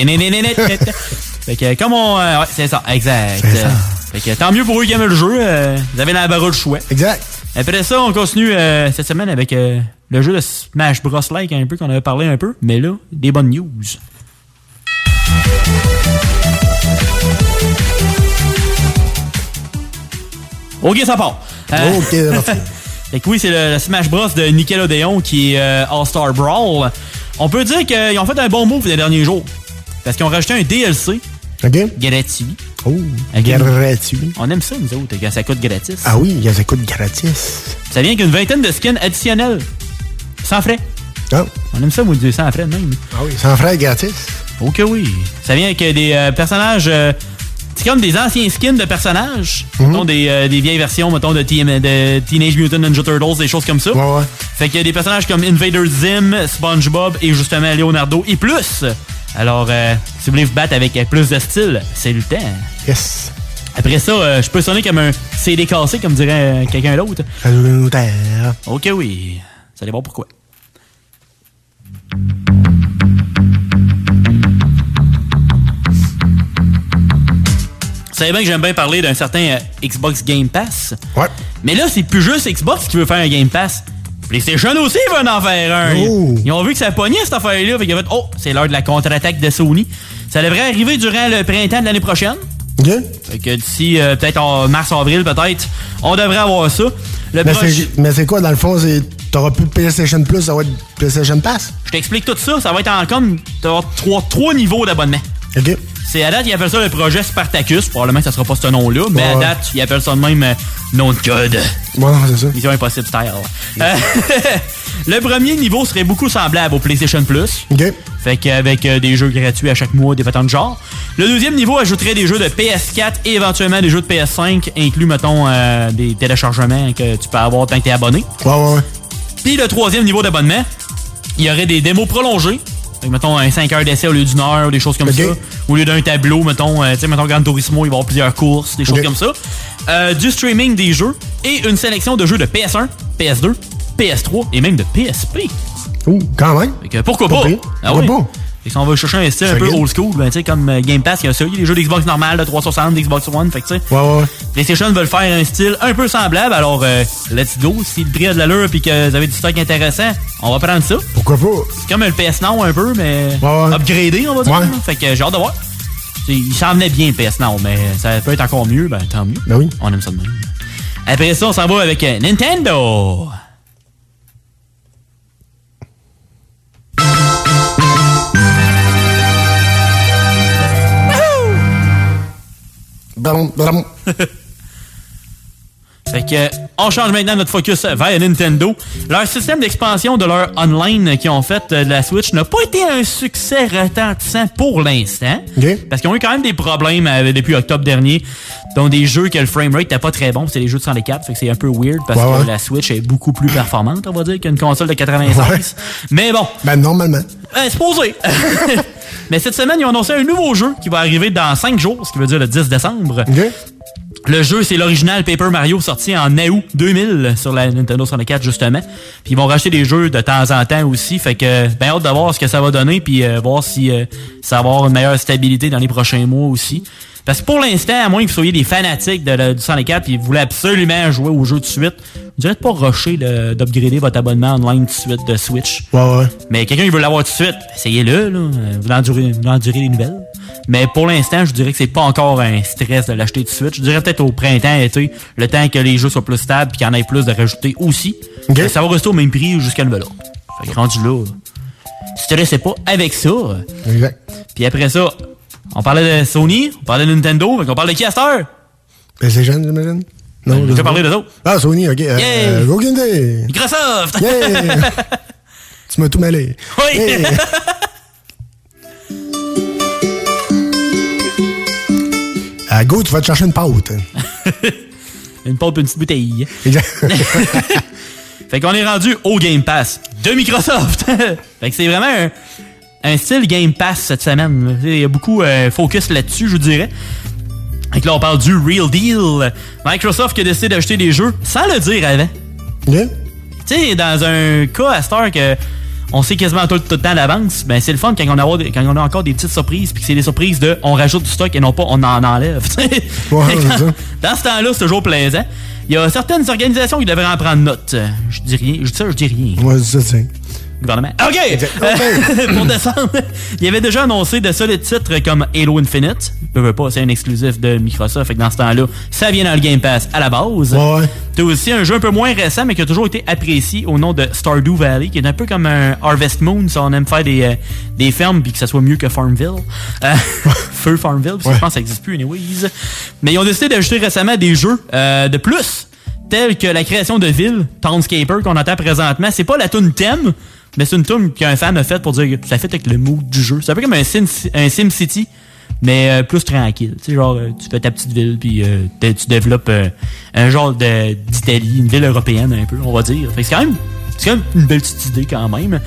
Fait que, comme on. euh, ouais, c'est ça, exact. C'est ça. Fait que, tant mieux pour eux qui aiment le jeu. euh, vous avez la barre de chouette. Exact. Après ça, on continue euh, cette semaine avec euh, le jeu de Smash Bros. Like un peu, qu'on avait parlé un peu. Mais là, des bonnes news. OK, ça part. Euh, OK. Fait que oui, c'est le, le Smash Bros de Nickelodeon qui est euh, All-Star Brawl. On peut dire qu'ils ont fait un bon move les derniers jours. Parce qu'ils ont rajouté un DLC. OK. Gratuit. Oh, gratuit. On aime ça, nous autres, quand ça coûte gratis. Ah oui, ça coûte gratis. Ça vient qu'une vingtaine de skins additionnels. Sans frais. Ah. On aime ça, moi, dire sans frais même. Ah oui, sans frais gratis. Ok, oui. Ça vient avec des euh, personnages. euh, c'est comme des anciens skins de personnages. Mhm. Mettons des, euh, des vieilles versions, mettons, de, TM de Teenage Mutant Ninja Turtles, des choses comme ça. Ouais, ouais. Fait qu'il y a des personnages comme Invader Zim, SpongeBob et justement Leonardo et plus. Alors, euh, si vous voulez vous battre avec euh, plus de style, c'est le temps. Yes. Après ça, euh, je peux sonner comme un CD cassé, comme dirait euh, quelqu'un d'autre. Ok, oui. Ça allez voir pourquoi. Vous savez bien que j'aime bien parler d'un certain Xbox Game Pass. Ouais. Mais là, c'est plus juste Xbox qui veut faire un Game Pass. PlayStation aussi veut en faire un. Ils ont vu que ça pognait cette affaire-là. Fait qu'ils ont fait, oh, c'est l'heure de la contre-attaque de Sony. Ça devrait arriver durant le printemps de l'année prochaine. OK. Fait que d'ici euh, peut-être en mars-avril, peut-être, on devrait avoir ça. Le Mais c'est- quoi, dans le fond? c'est T'auras plus de PlayStation Plus, ça va être PlayStation Pass? Je t'explique tout ça. Ça va être en comme t'as trois, trois niveaux d'abonnement. OK. C'est à date, ils appellent ça le projet Spartacus. Probablement que ça sera pas ce nom-là, mais à date, ils appellent ça de même euh, nom de code. Ouais, c'est ça. Mission Impossible style. Euh, le premier niveau serait beaucoup semblable au PlayStation Plus. OK. Fait qu'avec euh, des jeux gratuits à chaque mois, des patents de genre. Le deuxième niveau ajouterait des jeux de PS4 et éventuellement des jeux de PS5, inclus, mettons, euh, des téléchargements que tu peux avoir tant que t'es abonné. Ouais, ouais, ouais. Puis le troisième niveau d'abonnement, il y aurait des démos prolongées. Que, mettons, un 5 heures d'essai au lieu d'une heure, des choses comme ça. Au lieu d'un tableau, mettons, euh, tu sais, mettons, Gran Turismo, il va y avoir plusieurs courses, des choses comme ça. Euh, du streaming des jeux et une sélection de jeux de PS1, PS2, PS3 et même de PSP. Ouh, quand même. Fait que pourquoi Pas pas? Ah Pourquoi oui. pas? Que si on va chercher un style un peu old school, ben, tu sais, comme euh, Game Pass, il y a ça. Il y a des jeux d'Xbox normal, de 360, d'Xbox One. Fait que, tu sais, Ouais, ouais, ouais. PlayStation veulent faire un style un peu semblable. Alors, euh, let's go. Si le prix a de l'allure et que vous avez du stock intéressant, on va prendre ça. Pourquoi pas? C'est comme le PS Now un peu, mais upgradé, on va dire. Ouais. Fait que j'ai hâte de voir. Il s'en venait bien, le PS Now, mais ça peut être encore mieux. Ben, tant mieux. Ben oui. On aime ça de même. Après ça, on s'en va avec euh, Nintendo. Fait que, on change maintenant notre focus vers Nintendo. Leur système d'expansion de leur online qu'ils ont fait euh, de la Switch n'a pas été un succès retentissant pour l'instant. Parce qu'ils ont eu quand même des problèmes euh, depuis octobre dernier, dont des jeux que le framerate n'était pas très bon. C'est des jeux de 104, fait que c'est un peu weird parce Ouais, que ouais. la Switch est beaucoup plus performante, on va dire, qu'une console de 96. Mais bon. Ben, normalement. Euh, supposé. Mais cette semaine, ils ont annoncé un nouveau jeu qui va arriver dans 5 jours, ce qui veut dire le 10 décembre. Le jeu, c'est l'original Paper Mario sorti en août 2000 sur la Nintendo 64, justement. Puis ils vont racheter des jeux de temps en temps aussi. Fait que, ben hâte de voir ce que ça va donner, puis euh, voir si euh, ça va avoir une meilleure stabilité dans les prochains mois aussi. Parce que pour l'instant, à moins que vous soyez des fanatiques de la- du 64 puis vous voulez absolument jouer au jeu de suite, je dirais de pas rusher de- d'upgrader votre abonnement online de suite de Switch. Ouais, ouais. Mais quelqu'un qui veut l'avoir tout de suite, essayez-le, là. Vous endurez, vous endurez les nouvelles. Mais pour l'instant, je dirais que c'est pas encore un stress de l'acheter tout de suite. Je dirais peut-être au printemps, été, le temps que les jeux soient plus stables puis qu'il y en ait plus de rajouter aussi. Ça va rester au même prix jusqu'à nouvel ordre. Fait que rendu là, stressez pas avec ça. Exact. Puis après ça, on parlait de Sony, on parlait de Nintendo, fait qu'on parle de qui à cette heure? PlayStation, j'imagine? Non, j'ai je sais parlé pas. de d'autres. Ah, Sony, ok. Yeah. euh, idée. Microsoft! Yeah! tu m'as tout mêlé. Oui! Yeah. Ah, go, tu vas te chercher une pâte. une pâte et une petite bouteille. Fait qu'on est rendu au Game Pass de Microsoft. fait que c'est vraiment un, un style Game Pass cette semaine. Il y a beaucoup euh, focus là-dessus, je vous dirais. Fait que là, on parle du real deal. Microsoft qui a décidé d'acheter des jeux sans le dire avant. Tu sais, dans un cas à cette heure que on sait quasiment tout, tout le temps d'avance, ben c'est le fun quand on, a, quand on a encore des petites surprises, puis que c'est des surprises de on rajoute du stock et non pas on en enlève. Ouais, dans, ce temps-là, c'est toujours plaisant. Il y a certaines organisations qui devraient en prendre note. Je dis rien, je dis ça, je dis rien. Ouais. Gouvernement. OK! Euh, pour décembre, il avait déjà annoncé de solides titres comme Halo Infinite. Je veux pas, c'est un exclusif de Microsoft. Fait que dans ce temps-là, ça vient dans le Game Pass à la base. Ouais. T'as aussi un jeu un peu moins récent, mais qui a toujours été apprécié au nom de Stardew Valley, qui est un peu comme un Harvest Moon, si on aime faire des, euh, des fermes puis que ça soit mieux que Farmville. Euh, Feu Farmville, parce que je pense que ça n'existe plus, anyways. Mais ils ont décidé d'ajouter récemment des jeux euh, de plus, tels que la création de villes, Townscaper, qu'on entend présentement. C'est pas la tune thème, mais c'est une tune qu'un fan a faite pour dire que ça fait avec le mood du jeu. C'est un peu comme un, Sim, un Sim City, mais euh, plus tranquille. Tu sais, genre, euh, tu fais ta petite ville, puis euh, tu développes euh, un genre de- d'Italie, une ville européenne un peu, on va dire. Fait que c'est quand même, quand même une belle petite idée quand même.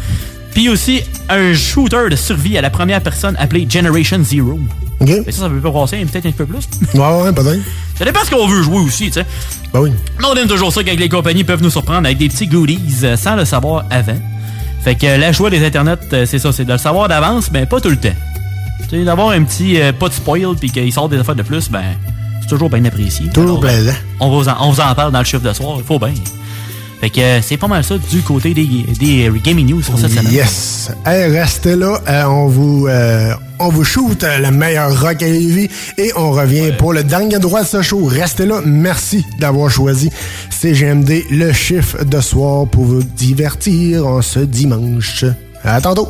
Puis aussi un shooter de survie à la première personne appelé Generation Zero. OK. Fait que ça, ça peut pas passer peut-être un peu plus. Ouais, ouais, peut-être. Ça dépend ce qu'on veut jouer aussi, tu sais. Ben oui. Mais on aime toujours ça quand les compagnies peuvent nous surprendre avec des petits goodies sans le savoir avant. Fait que euh, la joie des internets, euh, c'est ça, c'est de le savoir d'avance, mais pas tout le temps. Tu sais, d'avoir un petit euh, pas de spoil puis qu'il sort des affaires de plus, ben, c'est toujours bien apprécié. Toujours plaisant. On, vous en, on vous en parle dans le chiffre de soir, il faut bien. Fait que euh, c'est pas mal ça du côté des, des euh, gaming news pour cette semaine. Yes. Hey, restez là. Euh, on vous euh, on vous shoot euh, le meilleur rock à Lévis et on revient pour le dernier droit de ce show. Restez là. Merci d'avoir choisi CGMD, le chiffre de soir pour vous divertir en ce dimanche. À tantôt.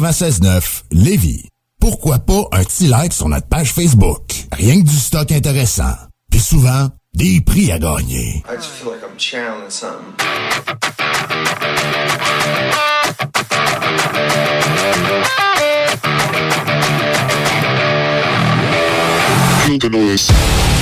96.9 Lévis. Pourquoi pas un petit like sur notre page Facebook? Rien que du stock intéressant. Puis souvent, des prix à gagner. I just feel like I'm channeling something. Feel the noise.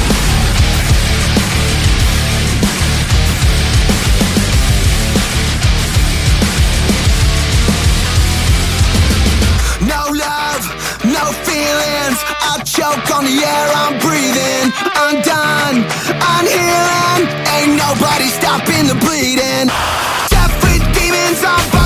Feelings. I choke on the air I'm breathing. Undone, unhealing. Ain't nobody stopping the bleeding. Death with demons on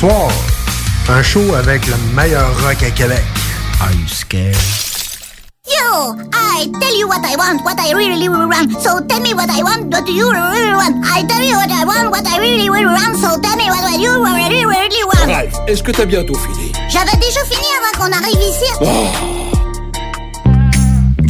soir. Un show avec le meilleur rock à Québec. Are you scared? You! I tell you what I want, what I really, really want. So tell me what I want, what you really want. I tell you what I want, what I really, really want. So tell me what you really, really want. Bref, est-ce que t'as bientôt fini? J'avais déjà fini avant qu'on arrive ici.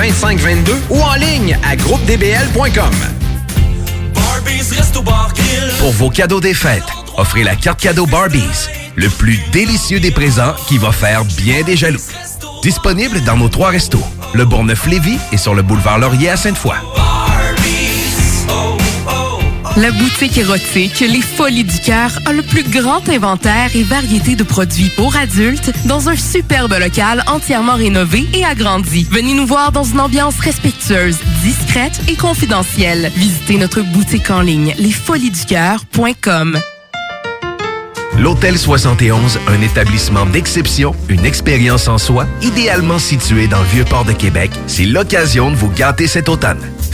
2522 ou en ligne à groupedbl.com. Pour vos cadeaux des fêtes, offrez la carte cadeau Barbies, le plus délicieux des présents qui va faire bien des jaloux. Disponible dans nos trois restos, le Bourgneuf-Lévis et sur le boulevard Laurier à Sainte-Foy. La boutique érotique Les Folies du Cœur a le plus grand inventaire et variété de produits pour adultes dans un superbe local entièrement rénové et agrandi. Venez nous voir dans une ambiance respectueuse, discrète et confidentielle. Visitez notre boutique en ligne lesfoliesducoeur.com. L'Hôtel 71, un établissement d'exception, une expérience en soi, idéalement situé dans le Vieux-Port de Québec, c'est l'occasion de vous gâter cet automne.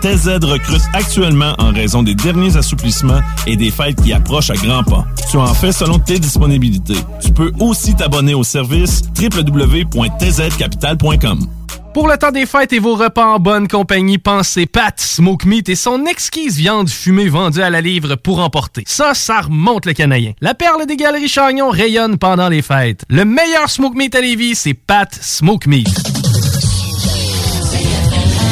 TZ recrute actuellement en raison des derniers assouplissements et des fêtes qui approchent à grands pas. Tu en fais selon tes disponibilités. Tu peux aussi t'abonner au service www.tzcapital.com. Pour le temps des fêtes et vos repas en bonne compagnie, pensez Pat Smoke Meat et son exquise viande fumée vendue à la livre pour emporter. Ça, ça remonte le canadien. La perle des galeries Chagnon rayonne pendant les fêtes. Le meilleur Smoke Meat à Lévis, c'est Pat Smoke Meat.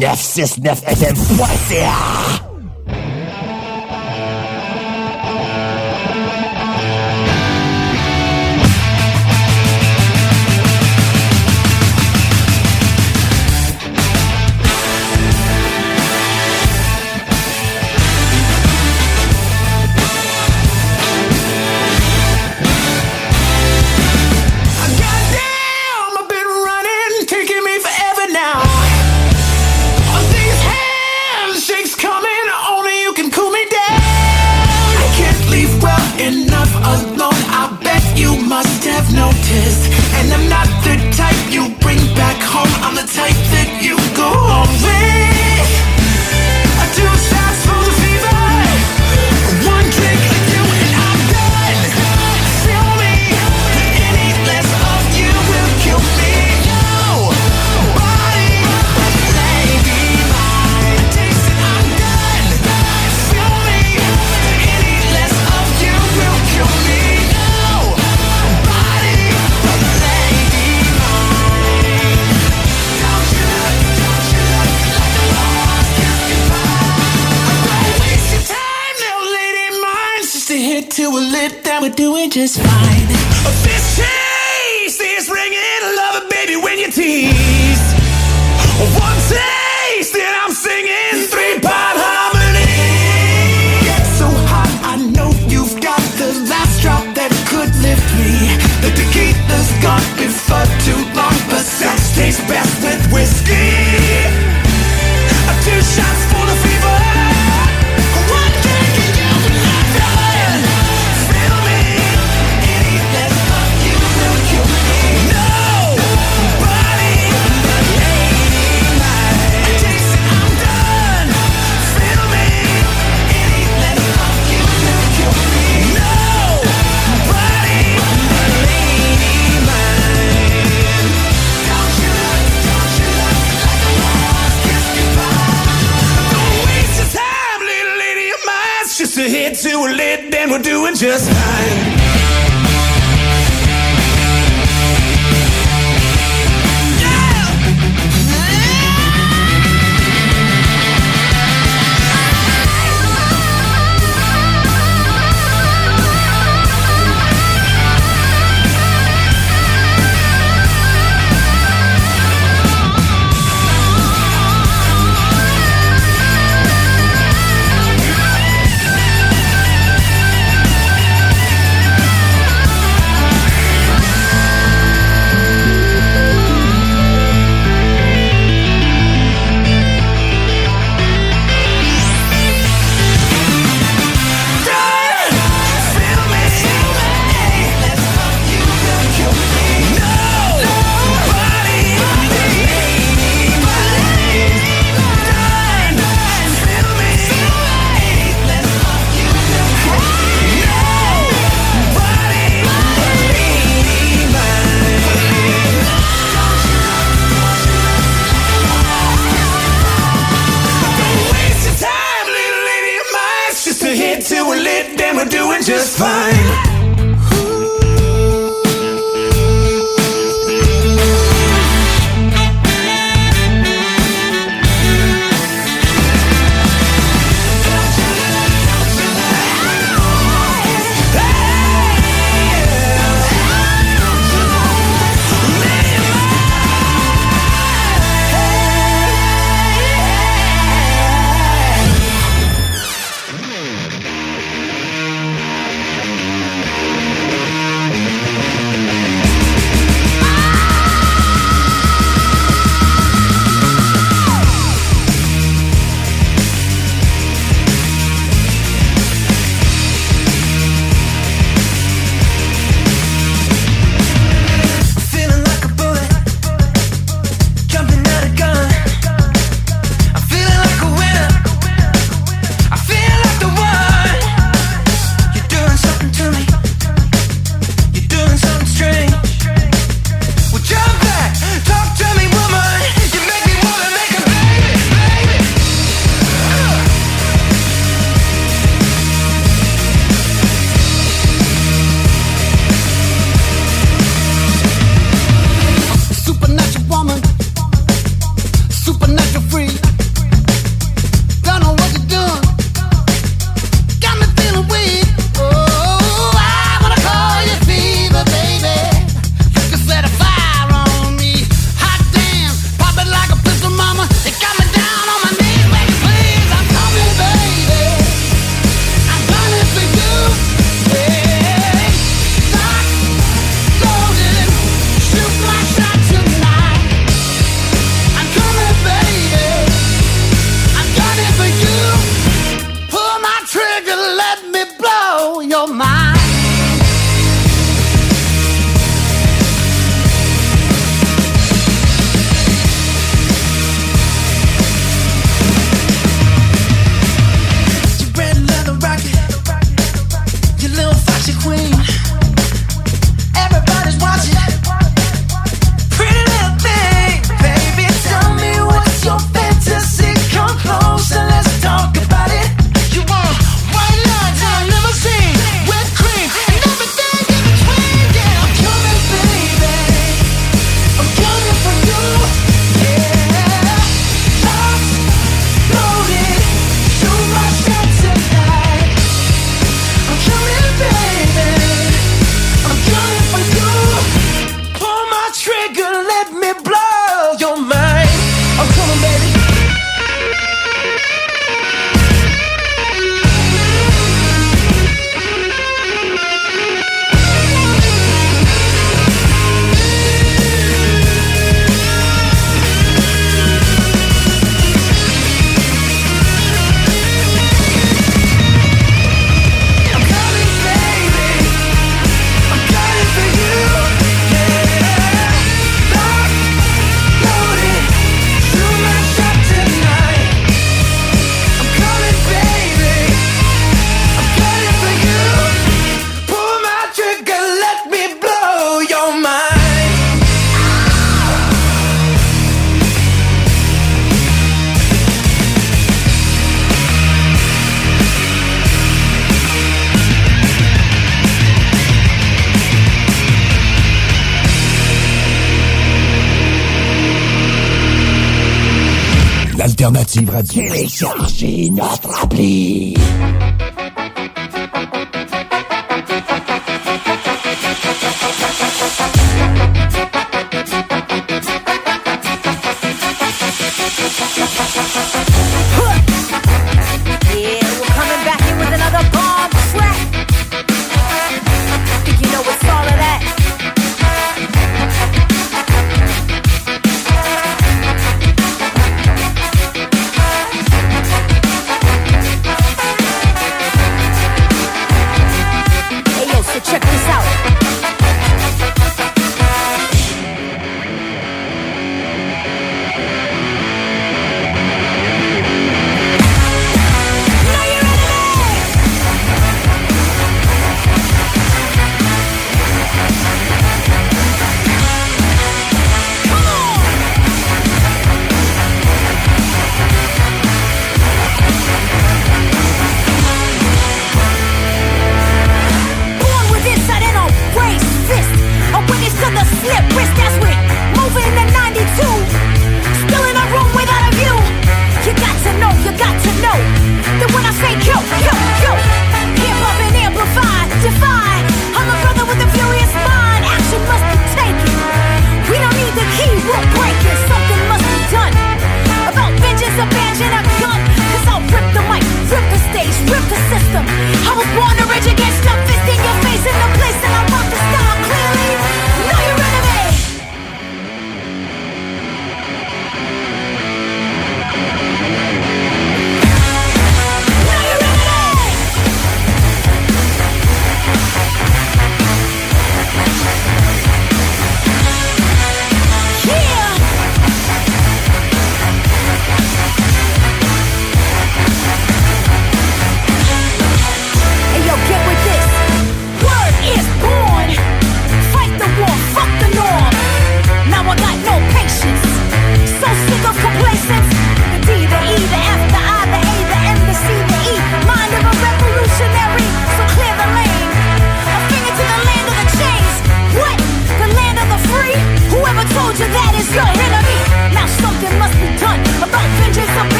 969fm.ca Goddamn, you bring back home. I'm the type that we're doing just fine. This chase is ringing, love it, baby, when you tease. One taste, and I'm singing three part harmony. So hot, I know you've got the last drop that could lift me. The tequila's gone before too long, but sex tastes best with whiskey. Just a hit to a lid, then we're doing just fine. Téléchargez notre appli.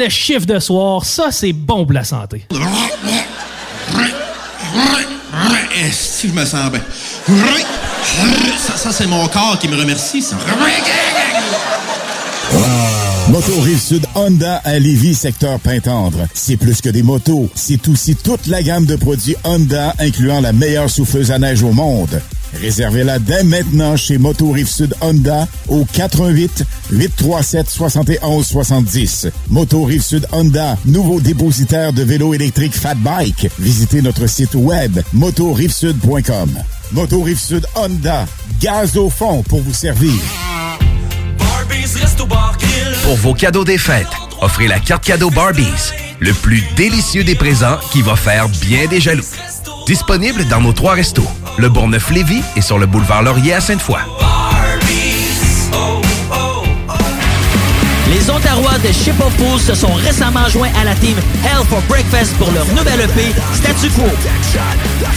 Le chiffre de soir, ça c'est bon pour la santé. Si je me sens bien? Ça, ça, c'est mon corps qui me remercie, ça. Moto Rive-Sud Honda à Lévis, secteur Pintendre. C'est plus que des motos, c'est aussi toute la gamme de produits Honda, incluant la meilleure souffleuse à neige au monde. Réservez-la dès maintenant chez Moto Rive-Sud Honda au 88 837 71 70. Moto Rive-Sud Honda, nouveau dépositaire de vélos électriques Fat Bike. Visitez notre site web motorivesud.com. Moto Rive-Sud Honda, gaz au fond pour vous servir. Pour vos cadeaux des fêtes, offrez la carte cadeau Barbies, le plus délicieux des présents qui va faire bien des jaloux. Disponible dans nos trois restos, le Bourgneuf-Lévis et sur le boulevard Laurier à Sainte-Foy. De Ship of Fools se sont récemment joints à la team Hell for Breakfast pour leur nouvelle EP Statu Quo.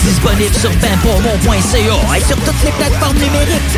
Disponible sur benpourmont.ca et sur toutes les plateformes numériques.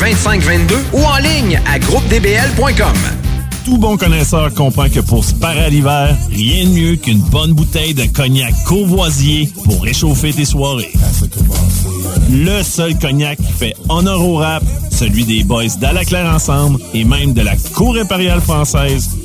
2522 ou en ligne à groupedbl.com. Tout bon connaisseur comprend que pour se parer à l'hiver, rien de mieux qu'une bonne bouteille de cognac Courvoisier pour réchauffer tes soirées. Le seul cognac qui fait honneur au rap, celui des boys d'Alaclaire Ensemble et même de la Cour impériale française.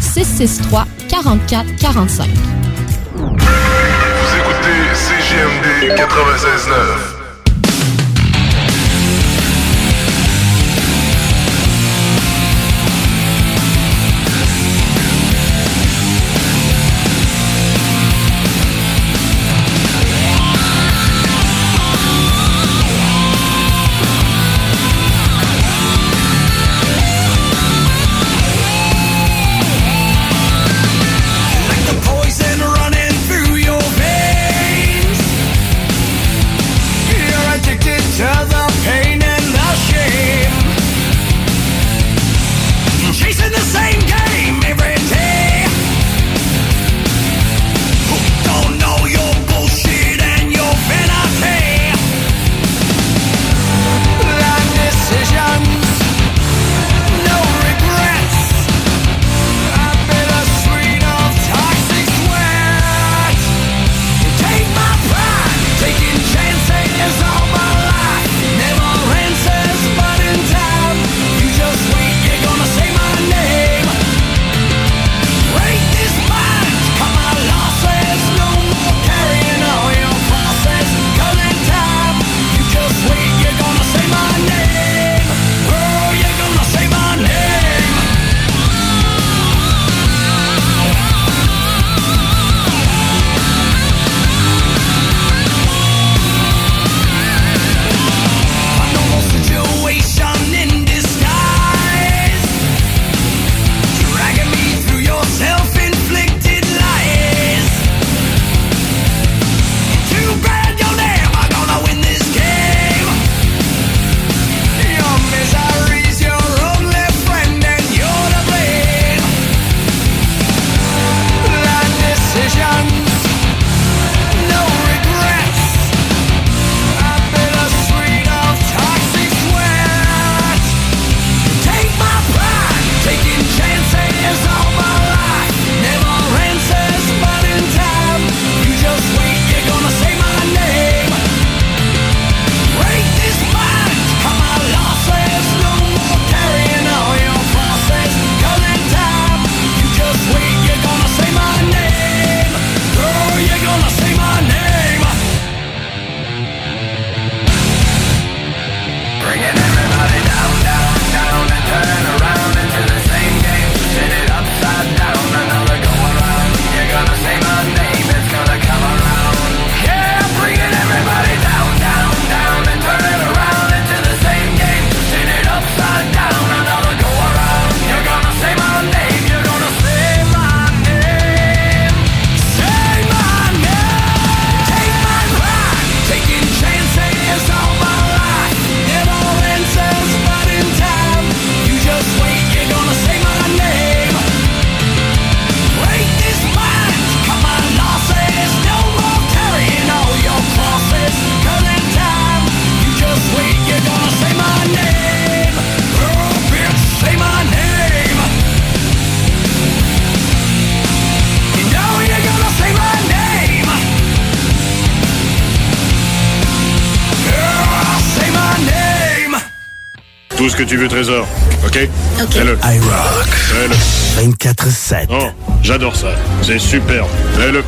663 44 45. Vous écoutez CGMD 96.9. Tout ce que tu veux, Trésor. OK? OK. Fais-le. iRock. Fais-le. 24-7. Oh, j'adore ça. C'est superbe. Fais-le.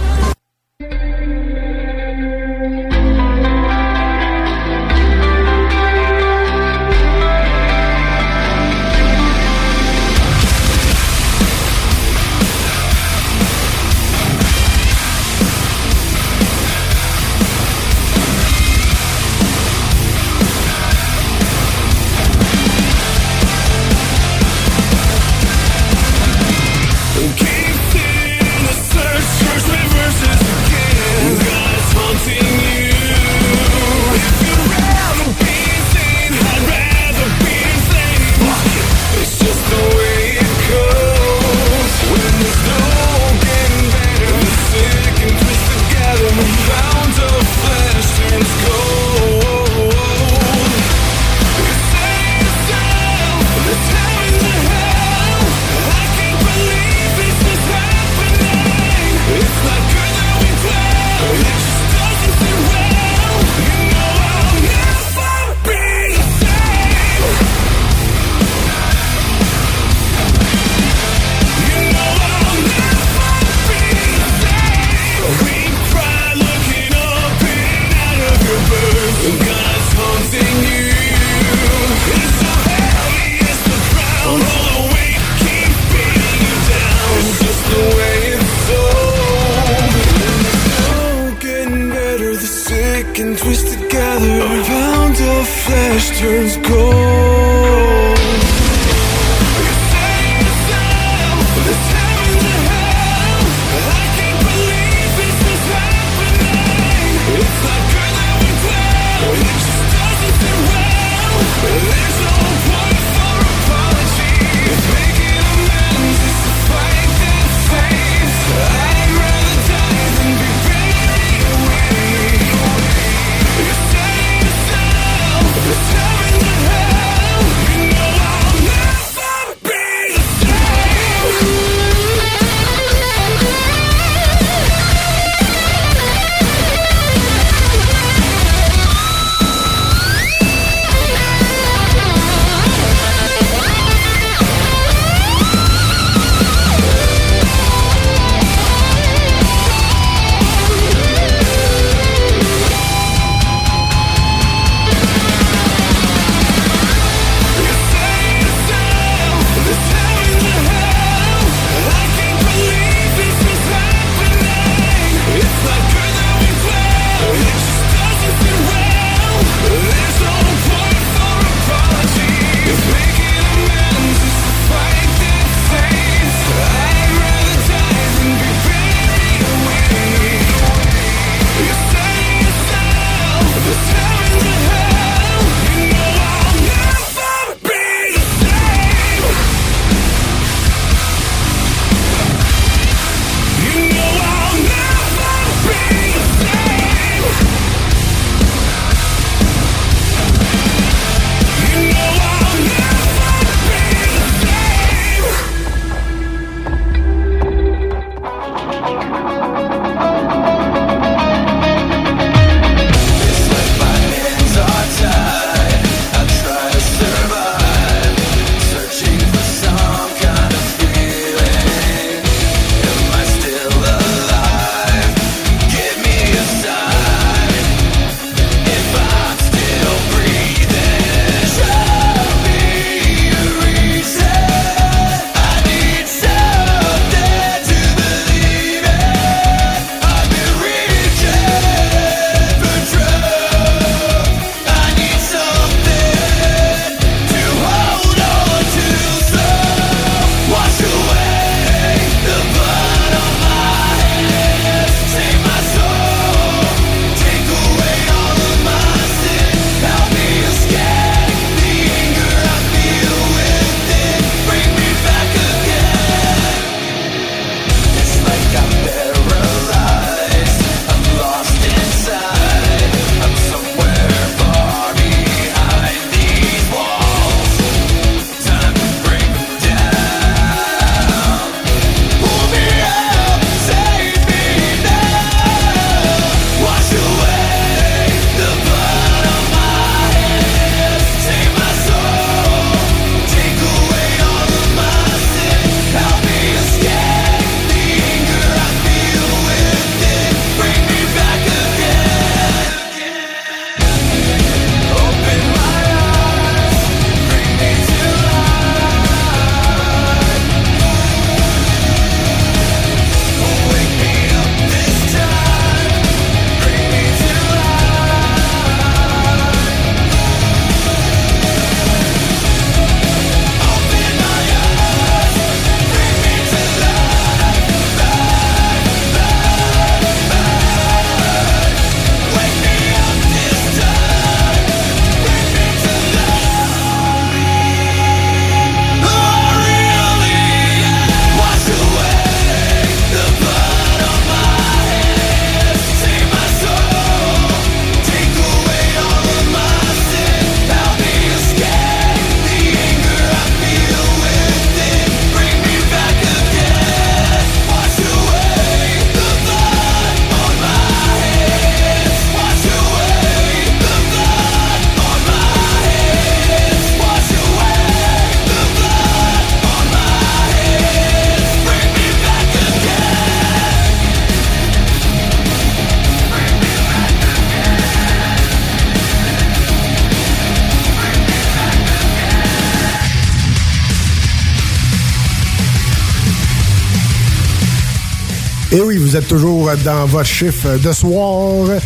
Dans votre chiffre de soir.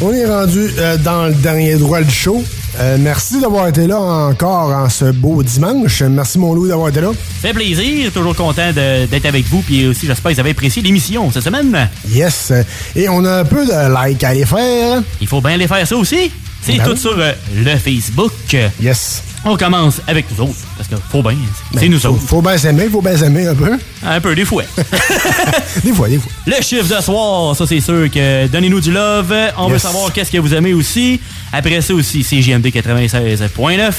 On est rendu euh, dans le dernier droit du show. Euh, merci d'avoir été là encore en ce beau dimanche. Merci mon loup d'avoir été là. Fait plaisir, toujours content d'être avec vous. Puis aussi, j'espère que vous avez apprécié l'émission cette semaine. Yes. Et on a un peu de like à aller faire. Il faut bien aller faire ça aussi. C'est Ben tout oui. sur euh, le Facebook. Yes. On commence avec nous autres. Faut bien. C'est Ben, nous faut, autres. Faut bien s'aimer, faut bien s'aimer un peu. Un peu, des fois. des fois, des fois. Le chiffre de soir, ça c'est sûr que donnez-nous du love. On veut savoir qu'est-ce que vous aimez aussi. Après ça aussi, CGMD 96.9,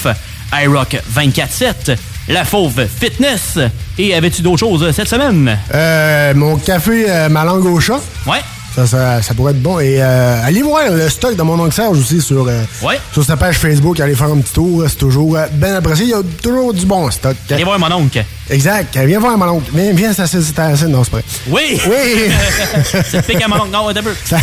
iRock 24.7, La Fauve Fitness. Et avais-tu d'autres choses euh, cette semaine? Euh, mon café, euh, ma langue au chat. Ouais. Ça, ça, ça, pourrait être bon. Et euh, allez voir le stock de mon oncle Serge aussi sur, euh, sur sa page Facebook. Allez faire un petit tour. C'est toujours euh, bien apprécié. Il y a toujours du bon stock. Allez voir mon oncle. Exact. Viens voir mon oncle. Viens, viens, ça, c'est assez. Non, c'est vrai. Oui! Oui! c'est pique à mon oncle. Non, un peu.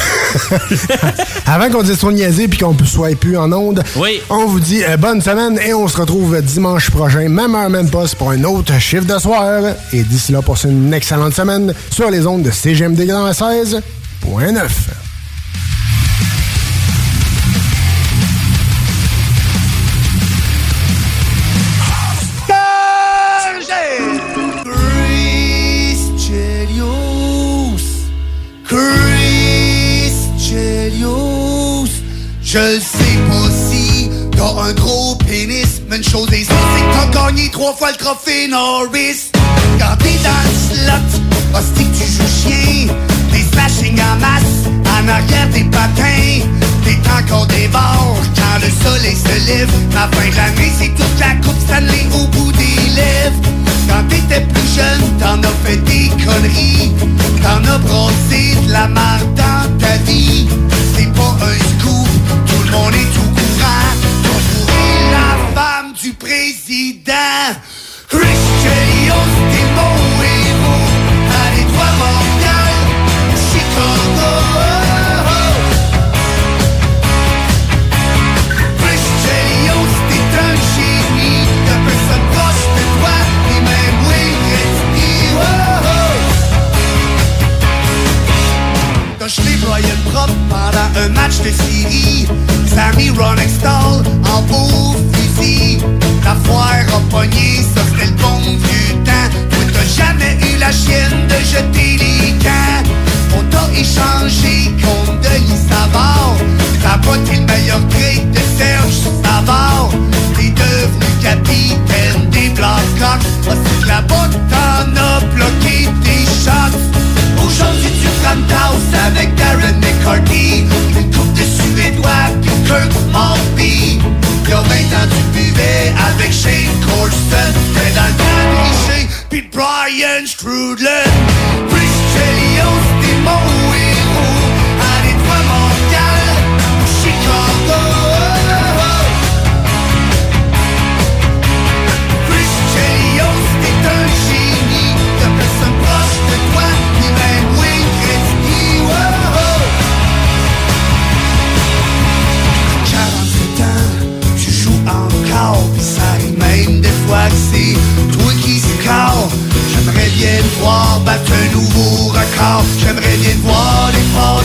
Avant qu'on dise trop niaiser puis qu'on ne soit plus en onde, on vous dit bonne semaine et on se retrouve dimanche prochain, même heure, même poste, pour un autre chiffre de soir. Et d'ici là, passez une excellente semaine sur les ondes de CGMD 16. 9. Je le sais pas si t'as un gros pénis, mais une chose est sûre, c'est que t'as gagné trois fois le trophée Norris. Quand dans le slot, des smashing en masse, en arrière des patins, t'es encore des bords quand le soleil se lève. Ma fin de l'année, c'est toute la coupe Stanley au bout des lèvres. Quand t'étais plus jeune, t'en as fait des conneries. T'en as brossé de la marde dans ta vie. C'est pas un scoop, tout le monde est match de. Sammy en beau fusil. La foire a pogné, ça c'était le bon vieux temps. T'as jamais eu la chienne de jeter les camps. On t'a échangé contre Denis Savard. T'as été le meilleur trade de Serge Savard. T'es devenu capitaine des Blackhawks. Ah, c'est que la botte t'en a bloqué tes shots. Aujourd'hui tu prends une McCarthy Une coupe de Suédois puis Kirk Maltby Y'a 20 ans tu buvais avec Shane Corson. T'es dans le puis Brian Strudlin c'est toi qui score J'aimerais bien voir battre un nouveau record. J'aimerais bien voir dépasser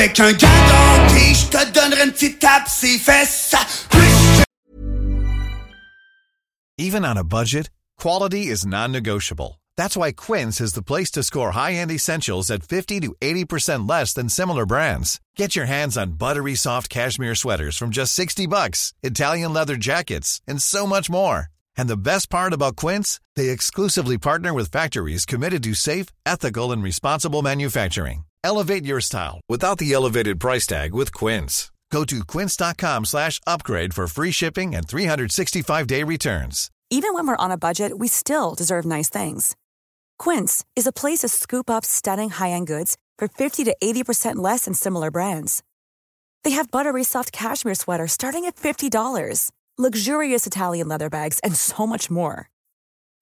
Avec un je te donnerai une petite tape ses fesses Even on a budget, quality is non-negotiable. That's why Quince is the place to score high-end essentials at 50 to 80% less than similar brands. Get your hands on buttery soft cashmere sweaters from just 60 bucks, Italian leather jackets, and so much more. And the best part about Quince, they exclusively partner with factories committed to safe, ethical, and responsible manufacturing. Elevate your style without the elevated price tag with Quince. Go to quince.com slash upgrade for free shipping and 365-day returns. Even when we're on a budget, we still deserve nice things. Quince is a place to scoop up stunning high-end goods for 50 to 80% less than similar brands. They have buttery soft cashmere sweaters starting at $50, luxurious Italian leather bags, and so much more.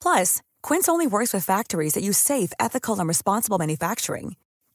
Plus, Quince only works with factories that use safe, ethical, and responsible manufacturing.